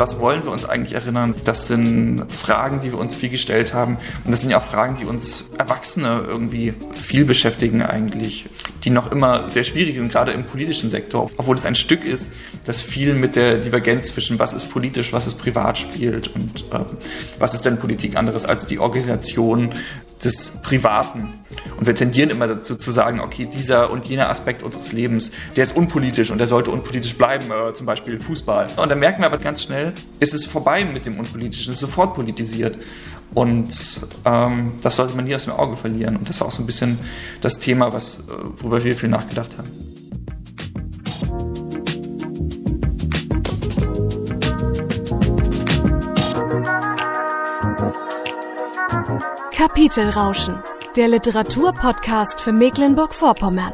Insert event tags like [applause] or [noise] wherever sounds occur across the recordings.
was wollen wir uns eigentlich erinnern? Das sind Fragen, die wir uns viel gestellt haben. Und das sind ja auch Fragen, die uns Erwachsene irgendwie viel beschäftigen eigentlich, die noch immer sehr schwierig sind, gerade im politischen Sektor. Obwohl es ein Stück ist, das viel mit der Divergenz zwischen was ist politisch, was ist privat spielt und ähm, was ist denn Politik anderes als die Organisation des Privaten. Und wir tendieren immer dazu zu sagen, okay, dieser und jener Aspekt unseres Lebens, der ist unpolitisch und der sollte unpolitisch bleiben, äh, zum Beispiel Fußball. Und dann merken wir aber ganz schnell, ist es vorbei mit dem Unpolitischen, es ist sofort politisiert. Und ähm, das sollte man nie aus dem Auge verlieren. Und das war auch so ein bisschen das Thema, was, äh, worüber wir viel nachgedacht haben. Kapitelrauschen, der Literaturpodcast für Mecklenburg-Vorpommern.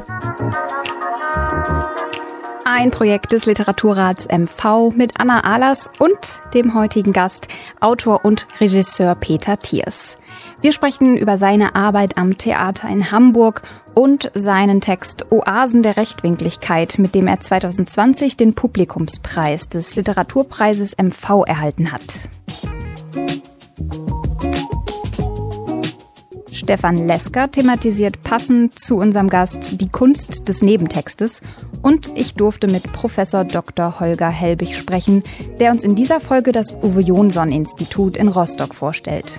Ein Projekt des Literaturrats MV mit Anna Ahlers und dem heutigen Gast, Autor und Regisseur Peter Thiers. Wir sprechen über seine Arbeit am Theater in Hamburg und seinen Text Oasen der Rechtwinkligkeit, mit dem er 2020 den Publikumspreis des Literaturpreises MV erhalten hat. Stefan Lesker thematisiert passend zu unserem Gast die Kunst des Nebentextes und ich durfte mit Professor Dr. Holger Helbig sprechen, der uns in dieser Folge das Uwe Jonsson Institut in Rostock vorstellt.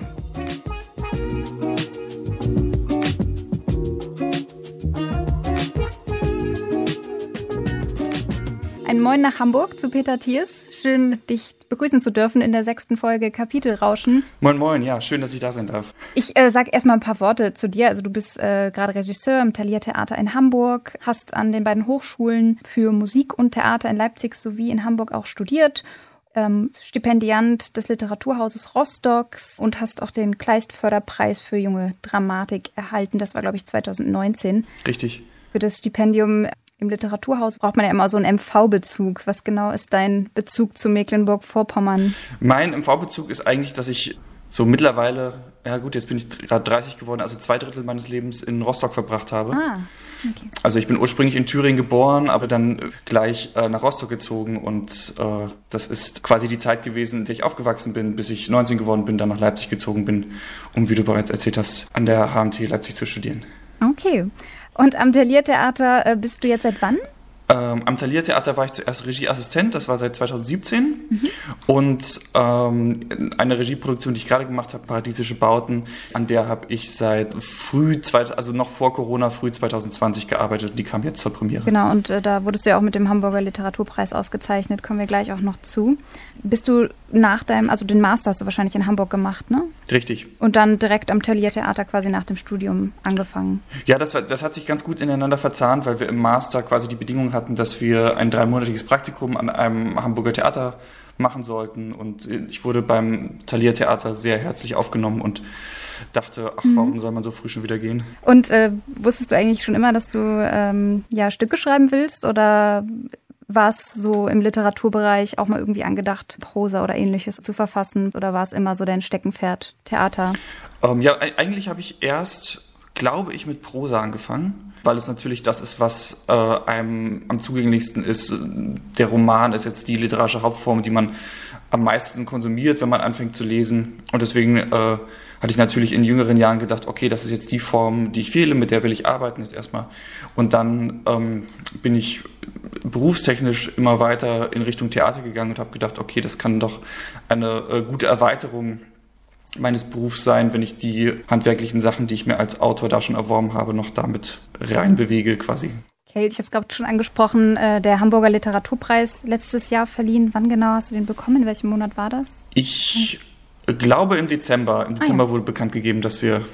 Ein Moin nach Hamburg zu Peter Thiers. Schön, dich begrüßen zu dürfen in der sechsten Folge Kapitelrauschen. Moin, moin, ja, schön, dass ich da sein darf. Ich äh, sage erstmal ein paar Worte zu dir. Also du bist äh, gerade Regisseur im Thalia Theater in Hamburg, hast an den beiden Hochschulen für Musik und Theater in Leipzig sowie in Hamburg auch studiert ähm, Stipendiant des Literaturhauses Rostocks und hast auch den Kleist-Förderpreis für junge Dramatik erhalten. Das war, glaube ich, 2019. Richtig. Für das Stipendium im Literaturhaus braucht man ja immer so einen MV-Bezug. Was genau ist dein Bezug zu Mecklenburg-Vorpommern? Mein MV-Bezug ist eigentlich, dass ich so mittlerweile, ja gut, jetzt bin ich gerade 30 geworden, also zwei Drittel meines Lebens in Rostock verbracht habe. Ah, okay. Also ich bin ursprünglich in Thüringen geboren, aber dann gleich äh, nach Rostock gezogen und äh, das ist quasi die Zeit gewesen, in der ich aufgewachsen bin, bis ich 19 geworden bin, dann nach Leipzig gezogen bin, um, wie du bereits erzählt hast, an der HMT Leipzig zu studieren. Okay. Und am Thalia-Theater äh, bist du jetzt seit wann? Ähm, am Thalia-Theater war ich zuerst Regieassistent, das war seit 2017. Mhm. Und ähm, eine Regieproduktion, die ich gerade gemacht habe, Paradiesische Bauten, an der habe ich seit früh, also noch vor Corona, früh 2020 gearbeitet und die kam jetzt zur Premiere. Genau, und äh, da wurdest du ja auch mit dem Hamburger Literaturpreis ausgezeichnet, kommen wir gleich auch noch zu. Bist du nach deinem, also den Master hast du wahrscheinlich in Hamburg gemacht, ne? Richtig. Und dann direkt am Thalia-Theater quasi nach dem Studium angefangen. Ja, das, war, das hat sich ganz gut ineinander verzahnt, weil wir im Master quasi die Bedingungen hatten, dass wir ein dreimonatiges Praktikum an einem Hamburger Theater machen sollten. Und ich wurde beim Thalia Theater sehr herzlich aufgenommen und dachte, ach, mhm. warum soll man so früh schon wieder gehen? Und äh, wusstest du eigentlich schon immer, dass du ähm, ja Stücke schreiben willst oder war es so im Literaturbereich auch mal irgendwie angedacht, Prosa oder ähnliches zu verfassen? Oder war es immer so dein Steckenpferd, Theater? Ähm, ja, eigentlich habe ich erst, glaube ich, mit Prosa angefangen weil es natürlich das ist, was äh, einem am zugänglichsten ist. Der Roman ist jetzt die literarische Hauptform, die man am meisten konsumiert, wenn man anfängt zu lesen. Und deswegen äh, hatte ich natürlich in jüngeren Jahren gedacht, okay, das ist jetzt die Form, die ich wähle, mit der will ich arbeiten jetzt erstmal. Und dann ähm, bin ich berufstechnisch immer weiter in Richtung Theater gegangen und habe gedacht, okay, das kann doch eine äh, gute Erweiterung meines Berufs sein, wenn ich die handwerklichen Sachen, die ich mir als Autor da schon erworben habe, noch damit reinbewege quasi. Okay, ich habe es gerade schon angesprochen, äh, der Hamburger Literaturpreis letztes Jahr verliehen. Wann genau hast du den bekommen? In welchem Monat war das? Ich glaube im Dezember. Im Dezember ah, ja. wurde bekannt gegeben, dass wir,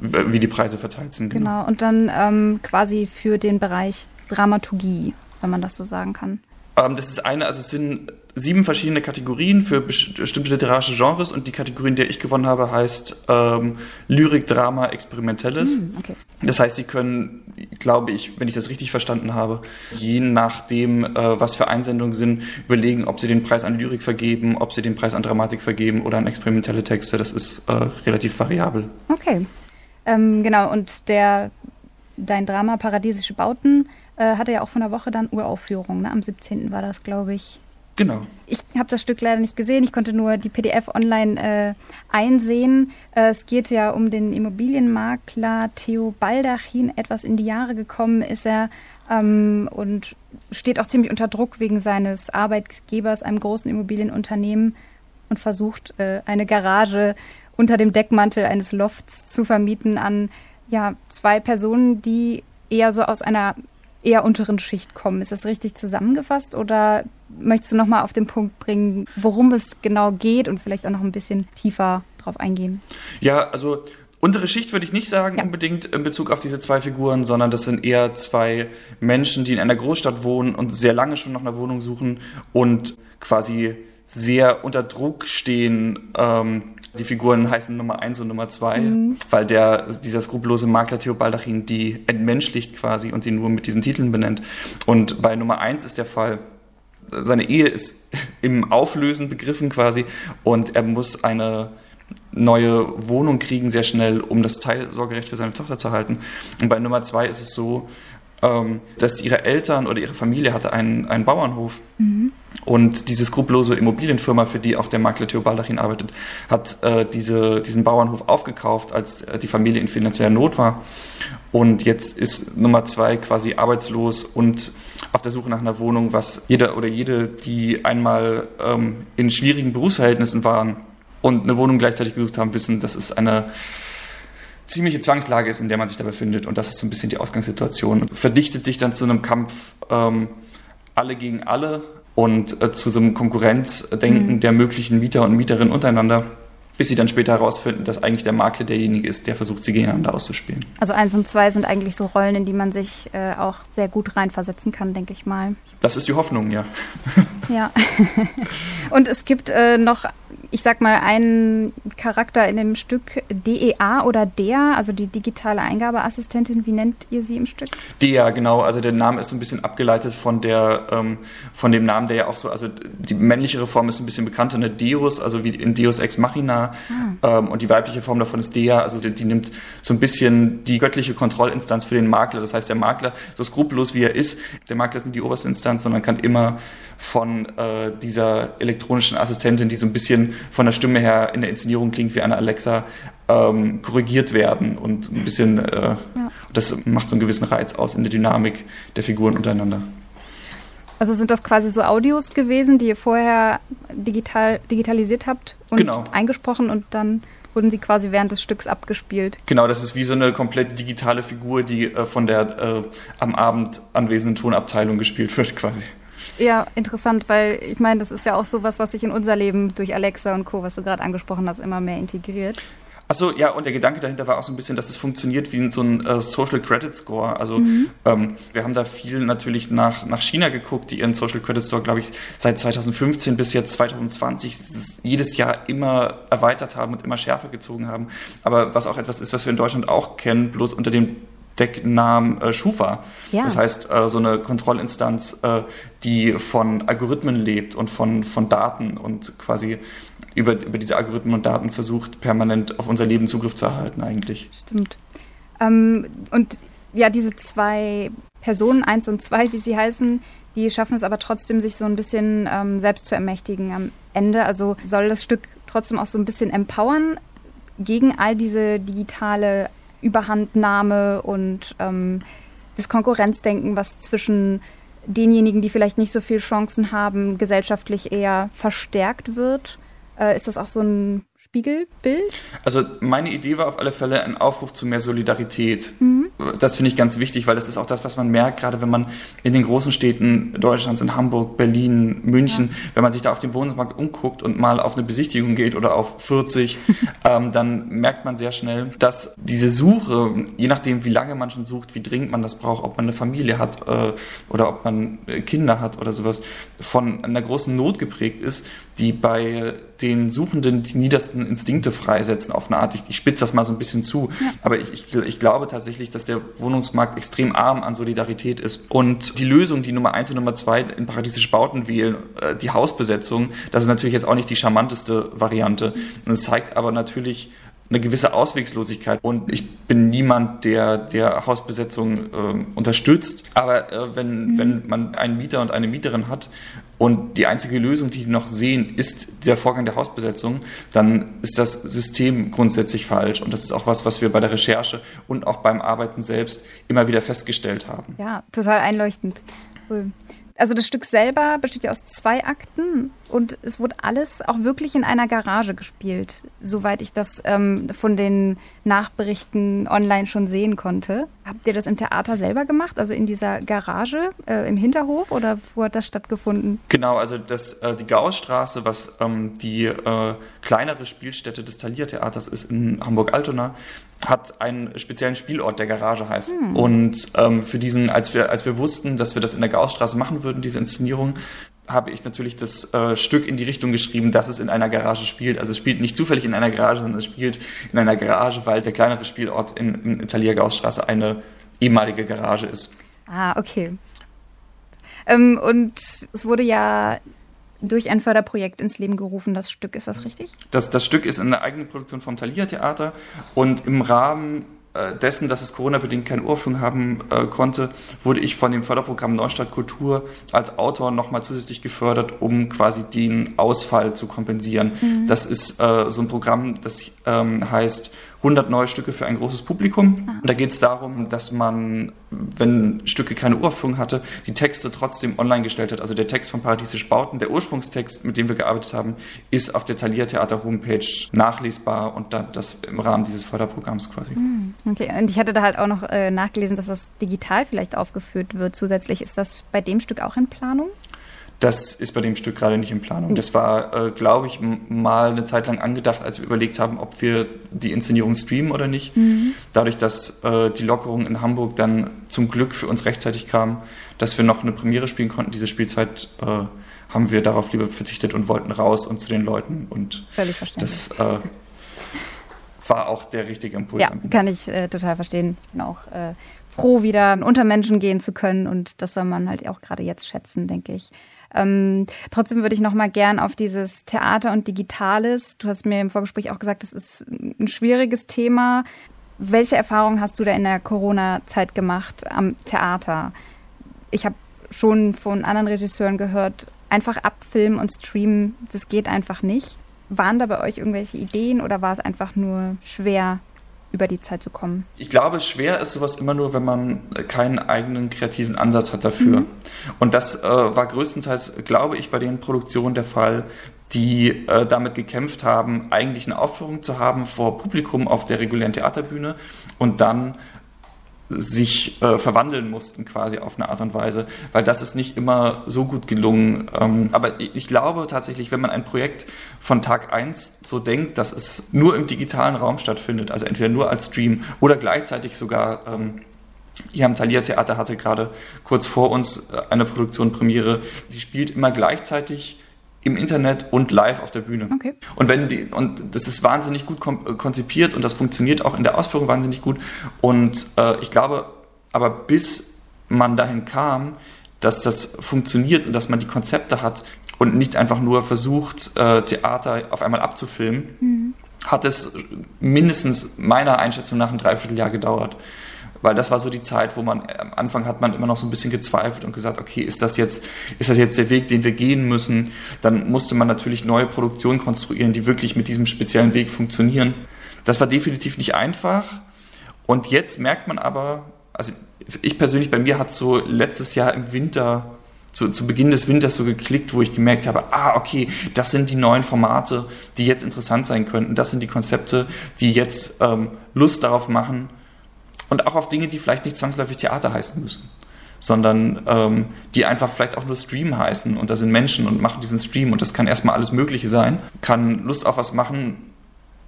wie die Preise verteilt sind. Genau, genau. und dann ähm, quasi für den Bereich Dramaturgie, wenn man das so sagen kann. Ähm, das ist eine, also es sind sieben verschiedene Kategorien für bestimmte literarische Genres und die Kategorie, in der ich gewonnen habe, heißt ähm, Lyrik, Drama, Experimentelles. Mm, okay. Das heißt, Sie können, glaube ich, wenn ich das richtig verstanden habe, je nachdem, äh, was für Einsendungen sind, überlegen, ob Sie den Preis an Lyrik vergeben, ob Sie den Preis an Dramatik vergeben oder an experimentelle Texte. Das ist äh, relativ variabel. Okay. Ähm, genau, und der dein Drama Paradiesische Bauten äh, hatte ja auch von der Woche dann Uraufführung. Ne? Am 17. war das, glaube ich. Genau. Ich habe das Stück leider nicht gesehen. Ich konnte nur die PDF online äh, einsehen. Äh, es geht ja um den Immobilienmakler Theo Baldachin. Etwas in die Jahre gekommen ist er ähm, und steht auch ziemlich unter Druck wegen seines Arbeitgebers, einem großen Immobilienunternehmen, und versucht, äh, eine Garage unter dem Deckmantel eines Lofts zu vermieten an ja, zwei Personen, die eher so aus einer eher unteren Schicht kommen. Ist das richtig zusammengefasst oder möchtest du nochmal auf den Punkt bringen, worum es genau geht und vielleicht auch noch ein bisschen tiefer drauf eingehen? Ja, also untere Schicht würde ich nicht sagen ja. unbedingt in Bezug auf diese zwei Figuren, sondern das sind eher zwei Menschen, die in einer Großstadt wohnen und sehr lange schon nach einer Wohnung suchen und quasi sehr unter Druck stehen, ähm, die Figuren heißen Nummer 1 und Nummer 2, mhm. weil der, dieser skrupellose Makler Theo Baldachin die entmenschlicht quasi und sie nur mit diesen Titeln benennt. Und bei Nummer 1 ist der Fall, seine Ehe ist im Auflösen begriffen quasi und er muss eine neue Wohnung kriegen sehr schnell, um das Teilsorgerecht für seine Tochter zu halten. Und bei Nummer 2 ist es so, ähm, dass ihre Eltern oder ihre Familie hatte einen, einen Bauernhof. Mhm. Und diese skrupellose Immobilienfirma, für die auch der Makler Theo Baldachin arbeitet, hat äh, diese, diesen Bauernhof aufgekauft, als äh, die Familie in finanzieller Not war. Und jetzt ist Nummer zwei quasi arbeitslos und auf der Suche nach einer Wohnung, was jeder oder jede, die einmal ähm, in schwierigen Berufsverhältnissen waren und eine Wohnung gleichzeitig gesucht haben, wissen, dass es eine ziemliche Zwangslage ist, in der man sich da befindet. Und das ist so ein bisschen die Ausgangssituation. Verdichtet sich dann zu einem Kampf ähm, alle gegen alle und äh, zu so einem Konkurrenzdenken mhm. der möglichen Mieter und Mieterinnen untereinander, bis sie dann später herausfinden, dass eigentlich der Makler derjenige ist, der versucht, sie gegeneinander auszuspielen. Also eins und zwei sind eigentlich so Rollen, in die man sich äh, auch sehr gut reinversetzen kann, denke ich mal. Das ist die Hoffnung, ja. ja. [laughs] und es gibt äh, noch ich sag mal, einen Charakter in dem Stück DEA oder DEA, also die digitale Eingabeassistentin, wie nennt ihr sie im Stück? DEA, genau. Also der Name ist so ein bisschen abgeleitet von der, ähm, von dem Namen, der ja auch so, also die männlichere Form ist ein bisschen bekannter, eine Deus, also wie in Deus Ex Machina. Ah. Ähm, und die weibliche Form davon ist DEA, also die, die, nimmt so ein bisschen die göttliche Kontrollinstanz für den Makler. Das heißt, der Makler, so skrupellos wie er ist, der Makler ist nicht die oberste Instanz, sondern kann immer von äh, dieser elektronischen Assistentin, die so ein bisschen von der Stimme her in der Inszenierung klingt wie eine Alexa, ähm, korrigiert werden und ein bisschen, äh, ja. das macht so einen gewissen Reiz aus in der Dynamik der Figuren untereinander. Also sind das quasi so Audios gewesen, die ihr vorher digital, digitalisiert habt und genau. eingesprochen und dann wurden sie quasi während des Stücks abgespielt. Genau, das ist wie so eine komplett digitale Figur, die äh, von der äh, am Abend anwesenden Tonabteilung gespielt wird [laughs] quasi. Ja, interessant, weil ich meine, das ist ja auch sowas, was sich in unser Leben durch Alexa und Co., was du gerade angesprochen hast, immer mehr integriert. Achso, ja, und der Gedanke dahinter war auch so ein bisschen, dass es funktioniert wie so ein äh, Social Credit Score. Also mhm. ähm, wir haben da viel natürlich nach, nach China geguckt, die ihren Social Credit Score, glaube ich, seit 2015 bis jetzt 2020 jedes Jahr immer erweitert haben und immer schärfer gezogen haben. Aber was auch etwas ist, was wir in Deutschland auch kennen, bloß unter dem Decknamen äh, Schufa. Ja. Das heißt, äh, so eine Kontrollinstanz, äh, die von Algorithmen lebt und von, von Daten und quasi über, über diese Algorithmen und Daten versucht, permanent auf unser Leben Zugriff zu erhalten eigentlich. Stimmt. Ähm, und ja, diese zwei Personen, eins und zwei, wie sie heißen, die schaffen es aber trotzdem, sich so ein bisschen ähm, selbst zu ermächtigen am Ende. Also soll das Stück trotzdem auch so ein bisschen empowern gegen all diese digitale Überhandnahme und ähm, das Konkurrenzdenken, was zwischen denjenigen, die vielleicht nicht so viele Chancen haben, gesellschaftlich eher verstärkt wird. Äh, ist das auch so ein Spiegelbild? Also meine Idee war auf alle Fälle ein Aufruf zu mehr Solidarität. Mhm. Das finde ich ganz wichtig, weil das ist auch das, was man merkt, gerade wenn man in den großen Städten Deutschlands, in Hamburg, Berlin, München, ja. wenn man sich da auf dem Wohnungsmarkt umguckt und mal auf eine Besichtigung geht oder auf 40, [laughs] ähm, dann merkt man sehr schnell, dass diese Suche, je nachdem wie lange man schon sucht, wie dringend man das braucht, ob man eine Familie hat äh, oder ob man äh, Kinder hat oder sowas, von einer großen Not geprägt ist, die bei den Suchenden die niedersten Instinkte freisetzen auf eine Art. Ich, ich spitze das mal so ein bisschen zu. Ja. Aber ich, ich, ich, glaube tatsächlich, dass der Wohnungsmarkt extrem arm an Solidarität ist. Und die Lösung, die Nummer eins und Nummer zwei in paradiesische Bauten wählen, äh, die Hausbesetzung, das ist natürlich jetzt auch nicht die charmanteste Variante. Und es zeigt aber natürlich, eine gewisse Auswegslosigkeit. Und ich bin niemand, der, der Hausbesetzung äh, unterstützt. Aber äh, wenn, mhm. wenn man einen Mieter und eine Mieterin hat und die einzige Lösung, die die noch sehen, ist der Vorgang der Hausbesetzung, dann ist das System grundsätzlich falsch. Und das ist auch was, was wir bei der Recherche und auch beim Arbeiten selbst immer wieder festgestellt haben. Ja, total einleuchtend. Cool. Also das Stück selber besteht ja aus zwei Akten und es wurde alles auch wirklich in einer Garage gespielt, soweit ich das ähm, von den Nachberichten online schon sehen konnte. Habt ihr das im Theater selber gemacht, also in dieser Garage äh, im Hinterhof oder wo hat das stattgefunden? Genau, also das, äh, die Gaußstraße, was ähm, die äh, kleinere Spielstätte des Thalia-Theaters ist in Hamburg-Altona, hat einen speziellen Spielort, der Garage heißt. Hm. Und ähm, für diesen, als wir, als wir wussten, dass wir das in der Gaußstraße machen würden, diese Inszenierung, habe ich natürlich das äh, Stück in die Richtung geschrieben, dass es in einer Garage spielt. Also es spielt nicht zufällig in einer Garage, sondern es spielt in einer Garage, weil der kleinere Spielort in, in Thalia Gaußstraße eine ehemalige Garage ist. Ah, okay. Ähm, und es wurde ja durch ein Förderprojekt ins Leben gerufen, das Stück. Ist das richtig? Das, das Stück ist in der eigenen Produktion vom Thalia Theater und im Rahmen äh, dessen, dass es Corona-bedingt keinen Urfunk haben äh, konnte, wurde ich von dem Förderprogramm Neustadt Kultur als Autor nochmal zusätzlich gefördert, um quasi den Ausfall zu kompensieren. Mhm. Das ist äh, so ein Programm, das ähm, heißt 100 neue Stücke für ein großes Publikum. Ah. Und da geht es darum, dass man, wenn Stücke keine Uraufführung hatte, die Texte trotzdem online gestellt hat. Also der Text von Paradiesisch Bauten, der Ursprungstext, mit dem wir gearbeitet haben, ist auf der Thalia Theater Homepage nachlesbar und das im Rahmen dieses Förderprogramms quasi. Hm, okay, und ich hatte da halt auch noch äh, nachgelesen, dass das digital vielleicht aufgeführt wird. Zusätzlich ist das bei dem Stück auch in Planung? Das ist bei dem Stück gerade nicht in Planung. Das war, äh, glaube ich, mal eine Zeit lang angedacht, als wir überlegt haben, ob wir die Inszenierung streamen oder nicht. Mhm. Dadurch, dass äh, die Lockerung in Hamburg dann zum Glück für uns rechtzeitig kam, dass wir noch eine Premiere spielen konnten, diese Spielzeit, äh, haben wir darauf lieber verzichtet und wollten raus und zu den Leuten. Und Völlig verständlich. Das äh, war auch der richtige Impuls. Ja, kann ich äh, total verstehen. Ich bin auch äh, froh, wieder unter Menschen gehen zu können und das soll man halt auch gerade jetzt schätzen, denke ich. Ähm, trotzdem würde ich noch mal gern auf dieses Theater und Digitales. Du hast mir im Vorgespräch auch gesagt, das ist ein schwieriges Thema. Welche Erfahrungen hast du da in der Corona-Zeit gemacht am Theater? Ich habe schon von anderen Regisseuren gehört, einfach abfilmen und streamen, das geht einfach nicht. Waren da bei euch irgendwelche Ideen oder war es einfach nur schwer, über die Zeit zu kommen? Ich glaube, schwer ist sowas immer nur, wenn man keinen eigenen kreativen Ansatz hat dafür. Mhm. Und das äh, war größtenteils, glaube ich, bei den Produktionen der Fall, die äh, damit gekämpft haben, eigentlich eine Aufführung zu haben vor Publikum auf der regulären Theaterbühne und dann sich äh, verwandeln mussten quasi auf eine Art und Weise, weil das ist nicht immer so gut gelungen. Ähm, aber ich glaube tatsächlich, wenn man ein Projekt von Tag eins so denkt, dass es nur im digitalen Raum stattfindet, also entweder nur als Stream oder gleichzeitig sogar ähm, hier am Thalia Theater hatte gerade kurz vor uns äh, eine Produktion Premiere. Sie spielt immer gleichzeitig im Internet und live auf der Bühne. Okay. Und wenn die, und das ist wahnsinnig gut äh, konzipiert und das funktioniert auch in der Ausführung wahnsinnig gut. Und äh, ich glaube, aber bis man dahin kam, dass das funktioniert und dass man die Konzepte hat und nicht einfach nur versucht, äh, Theater auf einmal abzufilmen, mhm. hat es mindestens meiner Einschätzung nach ein Dreivierteljahr gedauert weil das war so die Zeit, wo man am Anfang hat man immer noch so ein bisschen gezweifelt und gesagt, okay, ist das jetzt, ist das jetzt der Weg, den wir gehen müssen? Dann musste man natürlich neue Produktionen konstruieren, die wirklich mit diesem speziellen Weg funktionieren. Das war definitiv nicht einfach. Und jetzt merkt man aber, also ich persönlich, bei mir hat so letztes Jahr im Winter zu, zu Beginn des Winters so geklickt, wo ich gemerkt habe, ah, okay, das sind die neuen Formate, die jetzt interessant sein könnten. Das sind die Konzepte, die jetzt ähm, Lust darauf machen, und auch auf Dinge, die vielleicht nicht zwangsläufig Theater heißen müssen, sondern ähm, die einfach vielleicht auch nur Stream heißen und da sind Menschen und machen diesen Stream und das kann erstmal alles Mögliche sein, kann Lust auf was machen,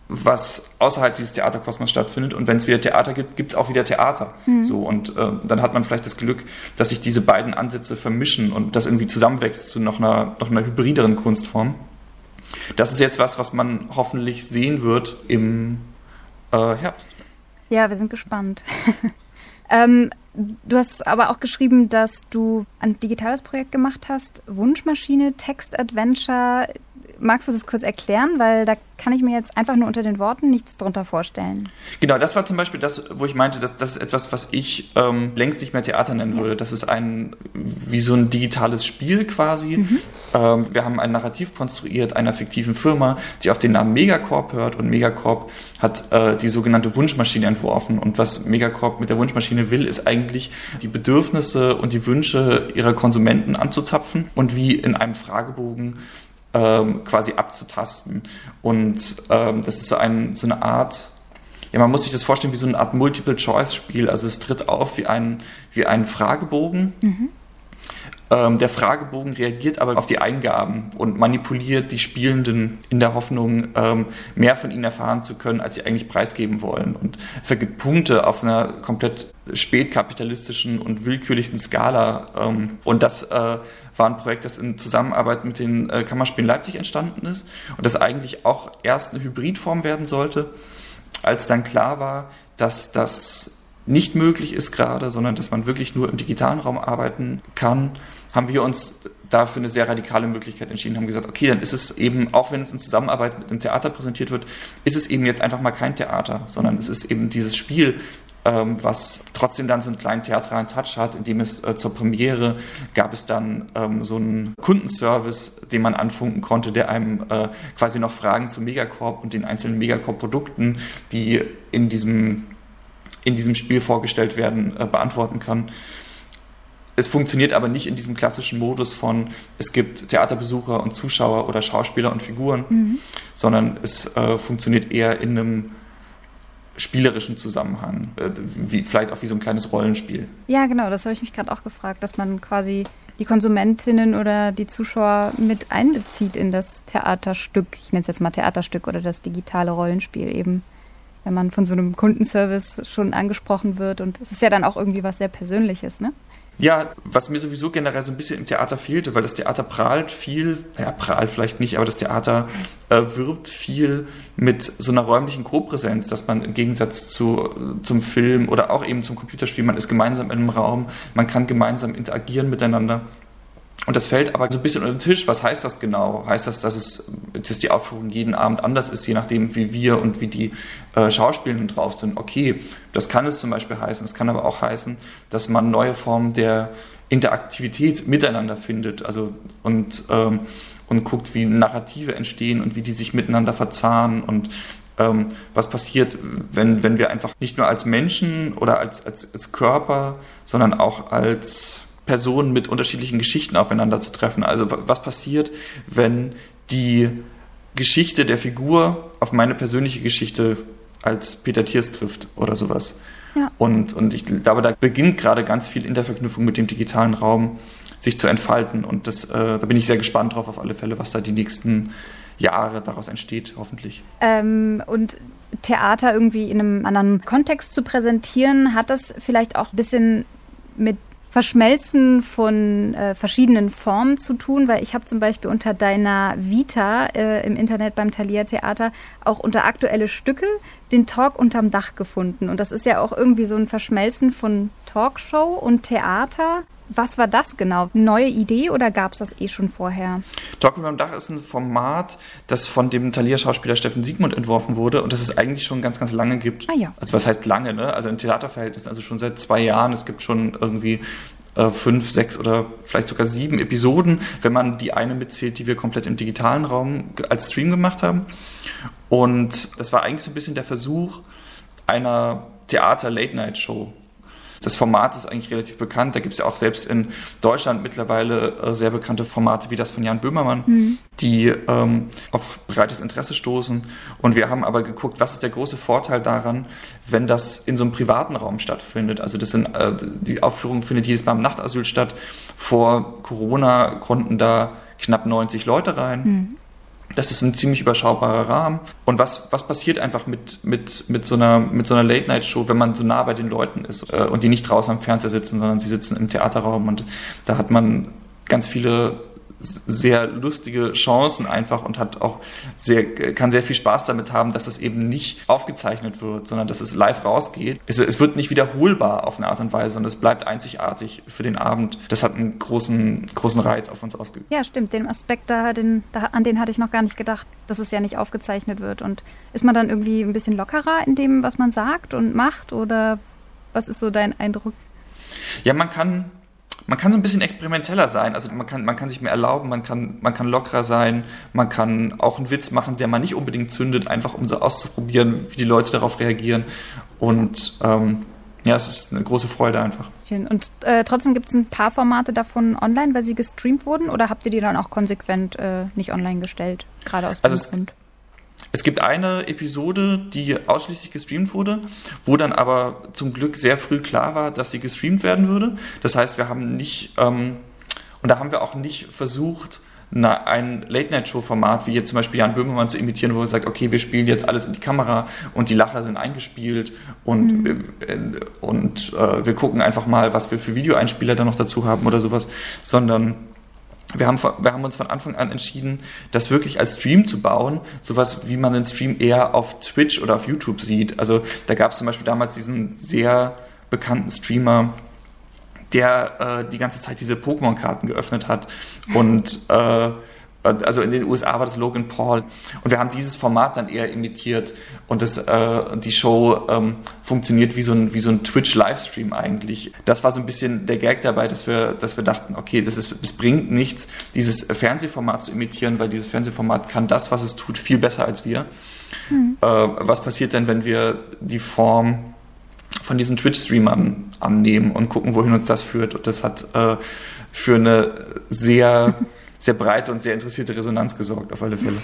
was außerhalb dieses Theaterkosmos stattfindet. Und wenn es wieder Theater gibt, gibt es auch wieder Theater. Mhm. So, und äh, dann hat man vielleicht das Glück, dass sich diese beiden Ansätze vermischen und das irgendwie zusammenwächst zu noch einer, noch einer hybrideren Kunstform. Das ist jetzt was, was man hoffentlich sehen wird im äh, Herbst. Ja, wir sind gespannt. [laughs] ähm, du hast aber auch geschrieben, dass du ein digitales Projekt gemacht hast, Wunschmaschine, Text-Adventure. Magst du das kurz erklären? Weil da kann ich mir jetzt einfach nur unter den Worten nichts drunter vorstellen. Genau, das war zum Beispiel das, wo ich meinte, dass das ist etwas, was ich ähm, längst nicht mehr Theater nennen ja. würde. Das ist ein, wie so ein digitales Spiel quasi. Mhm. Ähm, wir haben ein Narrativ konstruiert einer fiktiven Firma, die auf den Namen Megacorp hört und Megacorp hat äh, die sogenannte Wunschmaschine entworfen. Und was Megacorp mit der Wunschmaschine will, ist eigentlich die Bedürfnisse und die Wünsche ihrer Konsumenten anzuzapfen und wie in einem Fragebogen ähm, quasi abzutasten. Und ähm, das ist so, ein, so eine Art, ja, man muss sich das vorstellen wie so eine Art Multiple-Choice-Spiel. Also es tritt auf wie ein, wie ein Fragebogen. Mhm. Ähm, der Fragebogen reagiert aber auf die Eingaben und manipuliert die Spielenden in der Hoffnung, ähm, mehr von ihnen erfahren zu können, als sie eigentlich preisgeben wollen und vergibt Punkte auf einer komplett spätkapitalistischen und willkürlichen Skala. Ähm, und das äh, war ein Projekt, das in Zusammenarbeit mit den äh, Kammerspielen Leipzig entstanden ist und das eigentlich auch erst eine Hybridform werden sollte, als dann klar war, dass das nicht möglich ist gerade, sondern dass man wirklich nur im digitalen Raum arbeiten kann, haben wir uns dafür eine sehr radikale Möglichkeit entschieden, haben gesagt, okay, dann ist es eben, auch wenn es in Zusammenarbeit mit einem Theater präsentiert wird, ist es eben jetzt einfach mal kein Theater, sondern es ist eben dieses Spiel, ähm, was trotzdem dann so einen kleinen theatralen Touch hat, indem es äh, zur Premiere gab es dann ähm, so einen Kundenservice, den man anfunken konnte, der einem äh, quasi noch Fragen zu Megacorp und den einzelnen Megacorp-Produkten, die in diesem, in diesem Spiel vorgestellt werden, äh, beantworten kann. Es funktioniert aber nicht in diesem klassischen Modus von, es gibt Theaterbesucher und Zuschauer oder Schauspieler und Figuren, mhm. sondern es äh, funktioniert eher in einem spielerischen Zusammenhang, äh, wie, vielleicht auch wie so ein kleines Rollenspiel. Ja, genau, das habe ich mich gerade auch gefragt, dass man quasi die Konsumentinnen oder die Zuschauer mit einbezieht in das Theaterstück. Ich nenne es jetzt mal Theaterstück oder das digitale Rollenspiel eben, wenn man von so einem Kundenservice schon angesprochen wird. Und es ist ja dann auch irgendwie was sehr Persönliches, ne? Ja, was mir sowieso generell so ein bisschen im Theater fehlte, weil das Theater prahlt viel, ja, prahlt vielleicht nicht, aber das Theater äh, wirbt viel mit so einer räumlichen Grobpräsenz, dass man im Gegensatz zu, zum Film oder auch eben zum Computerspiel, man ist gemeinsam in einem Raum, man kann gemeinsam interagieren miteinander. Und das fällt aber so ein bisschen unter den Tisch. Was heißt das genau? Heißt das, dass, es, dass die Aufführung jeden Abend anders ist, je nachdem, wie wir und wie die äh, Schauspielenden drauf sind? Okay, das kann es zum Beispiel heißen. Es kann aber auch heißen, dass man neue Formen der Interaktivität miteinander findet. Also und, ähm, und guckt, wie Narrative entstehen und wie die sich miteinander verzahnen und ähm, was passiert, wenn, wenn wir einfach nicht nur als Menschen oder als, als, als Körper, sondern auch als Personen mit unterschiedlichen Geschichten aufeinander zu treffen. Also was passiert, wenn die Geschichte der Figur auf meine persönliche Geschichte als Peter Thiers trifft oder sowas. Ja. Und, und ich glaube, da beginnt gerade ganz viel in der Verknüpfung mit dem digitalen Raum sich zu entfalten. Und das, äh, da bin ich sehr gespannt drauf auf alle Fälle, was da die nächsten Jahre daraus entsteht, hoffentlich. Ähm, und Theater irgendwie in einem anderen Kontext zu präsentieren, hat das vielleicht auch ein bisschen mit Verschmelzen von äh, verschiedenen Formen zu tun, weil ich habe zum Beispiel unter deiner Vita äh, im Internet beim Thalia Theater auch unter aktuelle Stücke den Talk unterm Dach gefunden. Und das ist ja auch irgendwie so ein Verschmelzen von Talkshow und Theater. Was war das genau? Neue Idee oder gab es das eh schon vorher? Talk unterm Dach ist ein Format, das von dem Thalia-Schauspieler Steffen Siegmund entworfen wurde und das es eigentlich schon ganz, ganz lange gibt. Ah ja. Also was heißt lange, ne? Also in Theaterverhältnissen, also schon seit zwei Jahren. Es gibt schon irgendwie äh, fünf, sechs oder vielleicht sogar sieben Episoden, wenn man die eine mitzählt, die wir komplett im digitalen Raum als Stream gemacht haben. Und das war eigentlich so ein bisschen der Versuch einer Theater-Late-Night-Show das Format ist eigentlich relativ bekannt. Da gibt es ja auch selbst in Deutschland mittlerweile äh, sehr bekannte Formate wie das von Jan Böhmermann, mhm. die ähm, auf breites Interesse stoßen. Und wir haben aber geguckt, was ist der große Vorteil daran, wenn das in so einem privaten Raum stattfindet. Also das sind, äh, die Aufführung findet jedes Mal im Nachtasyl statt. Vor Corona konnten da knapp 90 Leute rein. Mhm. Das ist ein ziemlich überschaubarer Rahmen. Und was, was passiert einfach mit, mit, mit so einer, so einer Late-Night-Show, wenn man so nah bei den Leuten ist äh, und die nicht draußen am Fernseher sitzen, sondern sie sitzen im Theaterraum und da hat man ganz viele sehr lustige Chancen einfach und hat auch sehr, kann sehr viel Spaß damit haben, dass es eben nicht aufgezeichnet wird, sondern dass es live rausgeht. Es, es wird nicht wiederholbar auf eine Art und Weise und es bleibt einzigartig für den Abend. Das hat einen großen, großen Reiz auf uns ausgeübt. Ja, stimmt. Den Aspekt da, den, da, an den hatte ich noch gar nicht gedacht, dass es ja nicht aufgezeichnet wird. Und ist man dann irgendwie ein bisschen lockerer in dem, was man sagt und macht? Oder was ist so dein Eindruck? Ja, man kann man kann so ein bisschen experimenteller sein. Also man kann, man kann sich mehr erlauben, man kann, man kann lockerer sein, man kann auch einen Witz machen, der man nicht unbedingt zündet, einfach um so auszuprobieren, wie die Leute darauf reagieren. Und ähm, ja, es ist eine große Freude einfach. Schön. Und äh, trotzdem gibt es ein paar Formate davon online, weil sie gestreamt wurden, oder habt ihr die dann auch konsequent äh, nicht online gestellt, gerade aus dem also Grund? Es gibt eine Episode, die ausschließlich gestreamt wurde, wo dann aber zum Glück sehr früh klar war, dass sie gestreamt werden würde. Das heißt, wir haben nicht, ähm, und da haben wir auch nicht versucht, na, ein Late-Night-Show-Format, wie jetzt zum Beispiel Jan Böhmermann zu imitieren, wo er sagt, okay, wir spielen jetzt alles in die Kamera und die Lacher sind eingespielt und, mhm. äh, und äh, wir gucken einfach mal, was wir für Videoeinspieler da noch dazu haben oder sowas, sondern wir haben, wir haben uns von Anfang an entschieden, das wirklich als Stream zu bauen, sowas wie man den Stream eher auf Twitch oder auf YouTube sieht. Also da gab es zum Beispiel damals diesen sehr bekannten Streamer, der äh, die ganze Zeit diese Pokémon-Karten geöffnet hat und äh, also in den USA war das Logan Paul. Und wir haben dieses Format dann eher imitiert. Und das, äh, die Show ähm, funktioniert wie so ein, wie so ein Twitch-Livestream eigentlich. Das war so ein bisschen der Gag dabei, dass wir, dass wir dachten, okay, das, ist, es bringt nichts, dieses Fernsehformat zu imitieren, weil dieses Fernsehformat kann das, was es tut, viel besser als wir. Mhm. Äh, was passiert denn, wenn wir die Form von diesen Twitch-Streamern annehmen und gucken, wohin uns das führt? Und das hat äh, für eine sehr [laughs] sehr breite und sehr interessierte Resonanz gesorgt, auf alle Fälle.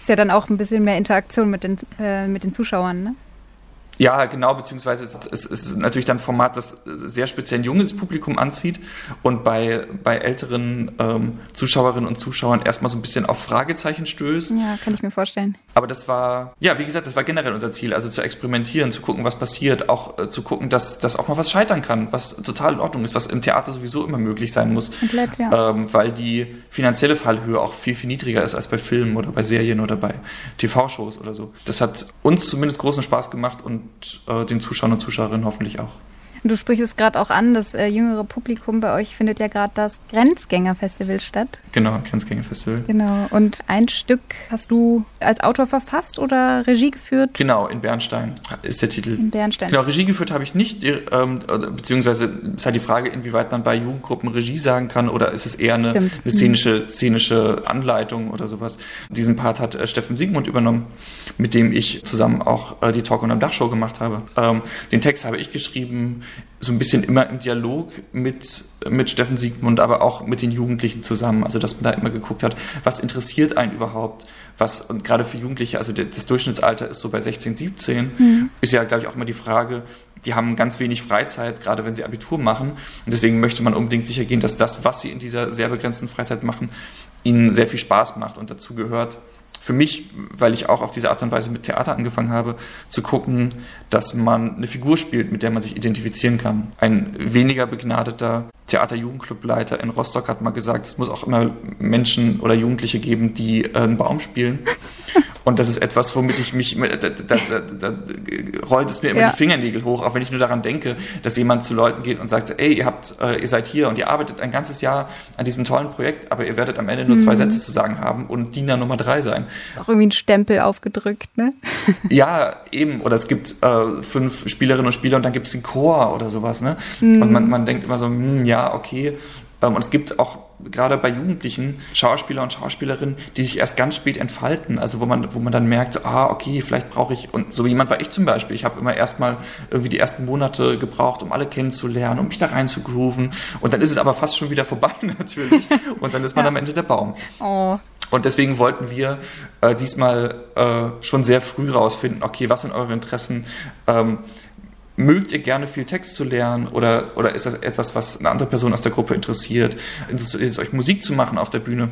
Ist ja dann auch ein bisschen mehr Interaktion mit den, äh, mit den Zuschauern, ne? Ja, genau, beziehungsweise es, es, ist natürlich dann ein Format, das sehr speziell ein junges Publikum anzieht und bei, bei älteren ähm, Zuschauerinnen und Zuschauern erstmal so ein bisschen auf Fragezeichen stößt. Ja, kann ich mir vorstellen. Aber das war, ja, wie gesagt, das war generell unser Ziel, also zu experimentieren, zu gucken, was passiert, auch äh, zu gucken, dass, dass auch mal was scheitern kann, was total in Ordnung ist, was im Theater sowieso immer möglich sein muss. Komplett, ja. Ähm, weil die finanzielle Fallhöhe auch viel, viel niedriger ist als bei Filmen oder bei Serien oder bei TV-Shows oder so. Das hat uns zumindest großen Spaß gemacht und äh, den Zuschauern und Zuschauerinnen hoffentlich auch. Du sprichst es gerade auch an, das äh, jüngere Publikum bei euch findet ja gerade das Grenzgängerfestival statt. Genau, Grenzgängerfestival. Genau. Und ein Stück hast du als Autor verfasst oder Regie geführt? Genau, in Bernstein ist der Titel. In Bernstein. Genau, Regie geführt habe ich nicht, ähm, beziehungsweise ist halt die Frage, inwieweit man bei Jugendgruppen Regie sagen kann oder ist es eher eine, eine szenische, szenische Anleitung oder sowas. Diesen Part hat äh, Steffen Siegmund übernommen, mit dem ich zusammen auch äh, die Talk und am Dachshow gemacht habe. Ähm, den Text habe ich geschrieben so ein bisschen immer im Dialog mit, mit Steffen Siegmund, aber auch mit den Jugendlichen zusammen. Also, dass man da immer geguckt hat, was interessiert einen überhaupt? Was, und gerade für Jugendliche, also das Durchschnittsalter ist so bei 16, 17, mhm. ist ja, glaube ich, auch immer die Frage, die haben ganz wenig Freizeit, gerade wenn sie Abitur machen. Und deswegen möchte man unbedingt sicher gehen, dass das, was sie in dieser sehr begrenzten Freizeit machen, ihnen sehr viel Spaß macht und dazu gehört, für mich, weil ich auch auf diese Art und Weise mit Theater angefangen habe, zu gucken, dass man eine Figur spielt, mit der man sich identifizieren kann. Ein weniger begnadeter Theater-Jugendclubleiter in Rostock hat mal gesagt, es muss auch immer Menschen oder Jugendliche geben, die äh, einen Baum spielen. [laughs] Und das ist etwas, womit ich mich, da, da, da, rollt es mir immer ja. die Fingernägel hoch, auch wenn ich nur daran denke, dass jemand zu Leuten geht und sagt, so, ey, ihr habt, äh, ihr seid hier und ihr arbeitet ein ganzes Jahr an diesem tollen Projekt, aber ihr werdet am Ende nur mhm. zwei Sätze zu sagen haben und Diener Nummer drei sein. Auch irgendwie ein Stempel aufgedrückt, ne? [laughs] ja, eben. Oder es gibt äh, fünf Spielerinnen und Spieler und dann gibt es den Chor oder sowas, ne? Mhm. Und man, man denkt immer so, hm, ja, okay. Ähm, und es gibt auch gerade bei Jugendlichen Schauspieler und Schauspielerinnen, die sich erst ganz spät entfalten, also wo man, wo man dann merkt, ah, okay, vielleicht brauche ich, und so jemand war ich zum Beispiel, ich habe immer erstmal irgendwie die ersten Monate gebraucht, um alle kennenzulernen, um mich da rein zu grooven und dann ist es aber fast schon wieder vorbei [laughs] natürlich und dann ist man ja. am Ende der Baum. Oh. Und deswegen wollten wir äh, diesmal äh, schon sehr früh rausfinden, okay, was sind eure Interessen? Ähm, mögt ihr gerne viel Text zu lernen oder, oder ist das etwas, was eine andere Person aus der Gruppe interessiert? Interessiert es euch Musik zu machen auf der Bühne?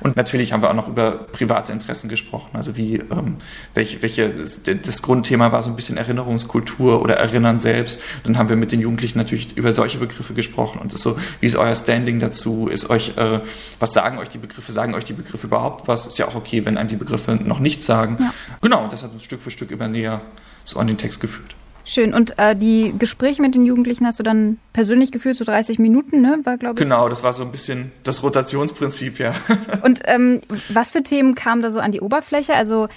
Und natürlich haben wir auch noch über private Interessen gesprochen. Also wie, ähm, welche, welche, das Grundthema war so ein bisschen Erinnerungskultur oder Erinnern selbst. Dann haben wir mit den Jugendlichen natürlich über solche Begriffe gesprochen und so, wie ist euer Standing dazu? Ist euch, äh, was sagen euch die Begriffe? Sagen euch die Begriffe überhaupt was? Ist ja auch okay, wenn einem die Begriffe noch nichts sagen. Ja. Genau, das hat uns Stück für Stück immer näher so an den Text geführt. Schön. Und äh, die Gespräche mit den Jugendlichen hast du dann persönlich geführt, so 30 Minuten, ne? War, glaube ich. Genau, das war so ein bisschen das Rotationsprinzip, ja. [laughs] Und ähm, was für Themen kamen da so an die Oberfläche? Also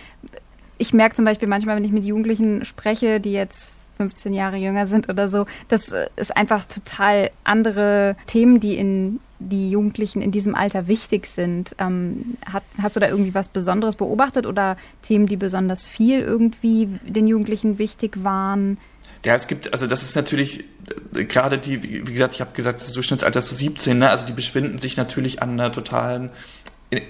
ich merke zum Beispiel manchmal, wenn ich mit Jugendlichen spreche, die jetzt 15 Jahre jünger sind oder so, das ist einfach total andere Themen, die in die Jugendlichen in diesem Alter wichtig sind. Ähm, hat, hast du da irgendwie was Besonderes beobachtet oder Themen, die besonders viel irgendwie den Jugendlichen wichtig waren? Ja, es gibt, also das ist natürlich äh, gerade die, wie gesagt, ich habe gesagt, das Durchschnittsalter ist so 17, ne? also die befinden sich natürlich an einer totalen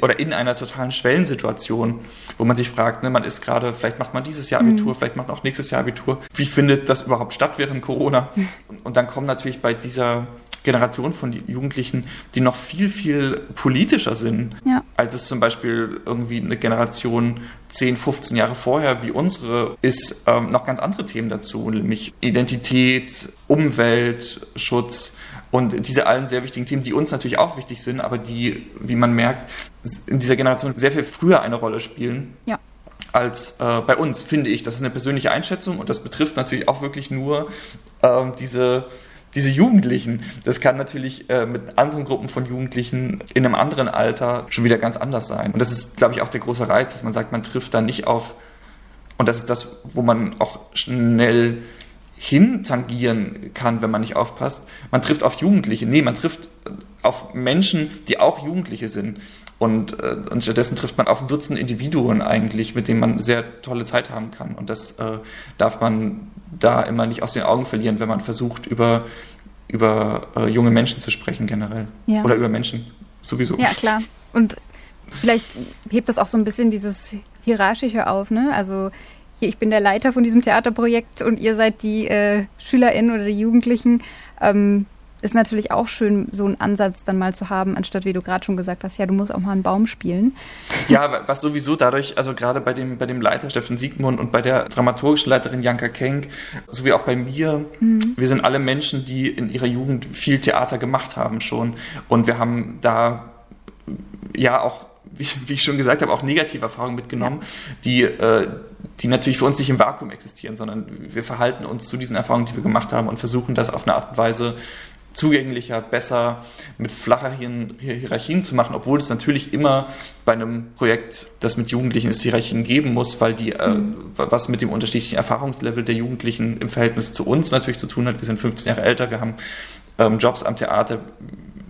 oder in einer totalen Schwellensituation, wo man sich fragt, ne, man ist gerade, vielleicht macht man dieses Jahr Abitur, mhm. vielleicht macht man auch nächstes Jahr Abitur. Wie findet das überhaupt statt während Corona? [laughs] Mhm. Und dann kommen natürlich bei dieser Generation von Jugendlichen, die noch viel, viel politischer sind, ja. als es zum Beispiel irgendwie eine Generation 10, 15 Jahre vorher wie unsere ist, ähm, noch ganz andere Themen dazu, nämlich Identität, Umwelt, Schutz und diese allen sehr wichtigen Themen, die uns natürlich auch wichtig sind, aber die, wie man merkt, in dieser Generation sehr viel früher eine Rolle spielen. Ja als äh, bei uns, finde ich. Das ist eine persönliche Einschätzung und das betrifft natürlich auch wirklich nur ähm, diese diese Jugendlichen, das kann natürlich äh, mit anderen Gruppen von Jugendlichen in einem anderen Alter schon wieder ganz anders sein. Und das ist, glaube ich, auch der große Reiz, dass man sagt, man trifft da nicht auf, und das ist das, wo man auch schnell hintangieren kann, wenn man nicht aufpasst. Man trifft auf Jugendliche. Nee, man trifft auf Menschen, die auch Jugendliche sind. Und, äh, und stattdessen trifft man auf ein Dutzend Individuen eigentlich, mit denen man sehr tolle Zeit haben kann. Und das äh, darf man da immer nicht aus den Augen verlieren, wenn man versucht, über, über äh, junge Menschen zu sprechen generell. Ja. Oder über Menschen sowieso. Ja, klar. Und vielleicht hebt das auch so ein bisschen dieses Hierarchische auf, ne? Also hier, ich bin der Leiter von diesem Theaterprojekt und ihr seid die äh, SchülerInnen oder die Jugendlichen. Ähm, ist natürlich auch schön, so einen Ansatz dann mal zu haben, anstatt wie du gerade schon gesagt hast, ja, du musst auch mal einen Baum spielen. [laughs] Ja, was sowieso dadurch, also gerade bei dem, bei dem Leiter Steffen Siegmund und bei der dramaturgischen Leiterin Janka Kenk, sowie auch bei mir, mhm. wir sind alle Menschen, die in ihrer Jugend viel Theater gemacht haben schon. Und wir haben da ja auch, wie, wie ich schon gesagt habe, auch negative Erfahrungen mitgenommen, die, äh, die natürlich für uns nicht im Vakuum existieren, sondern wir verhalten uns zu diesen Erfahrungen, die wir gemacht haben und versuchen das auf eine Art und Weise zugänglicher, besser, mit flacheren Hierarchien zu machen, obwohl es natürlich immer bei einem Projekt, das mit Jugendlichen ist, Hierarchien geben muss, weil die, äh, mhm. was mit dem unterschiedlichen Erfahrungslevel der Jugendlichen im Verhältnis zu uns natürlich zu tun hat. Wir sind 15 Jahre älter, wir haben ähm, Jobs am Theater,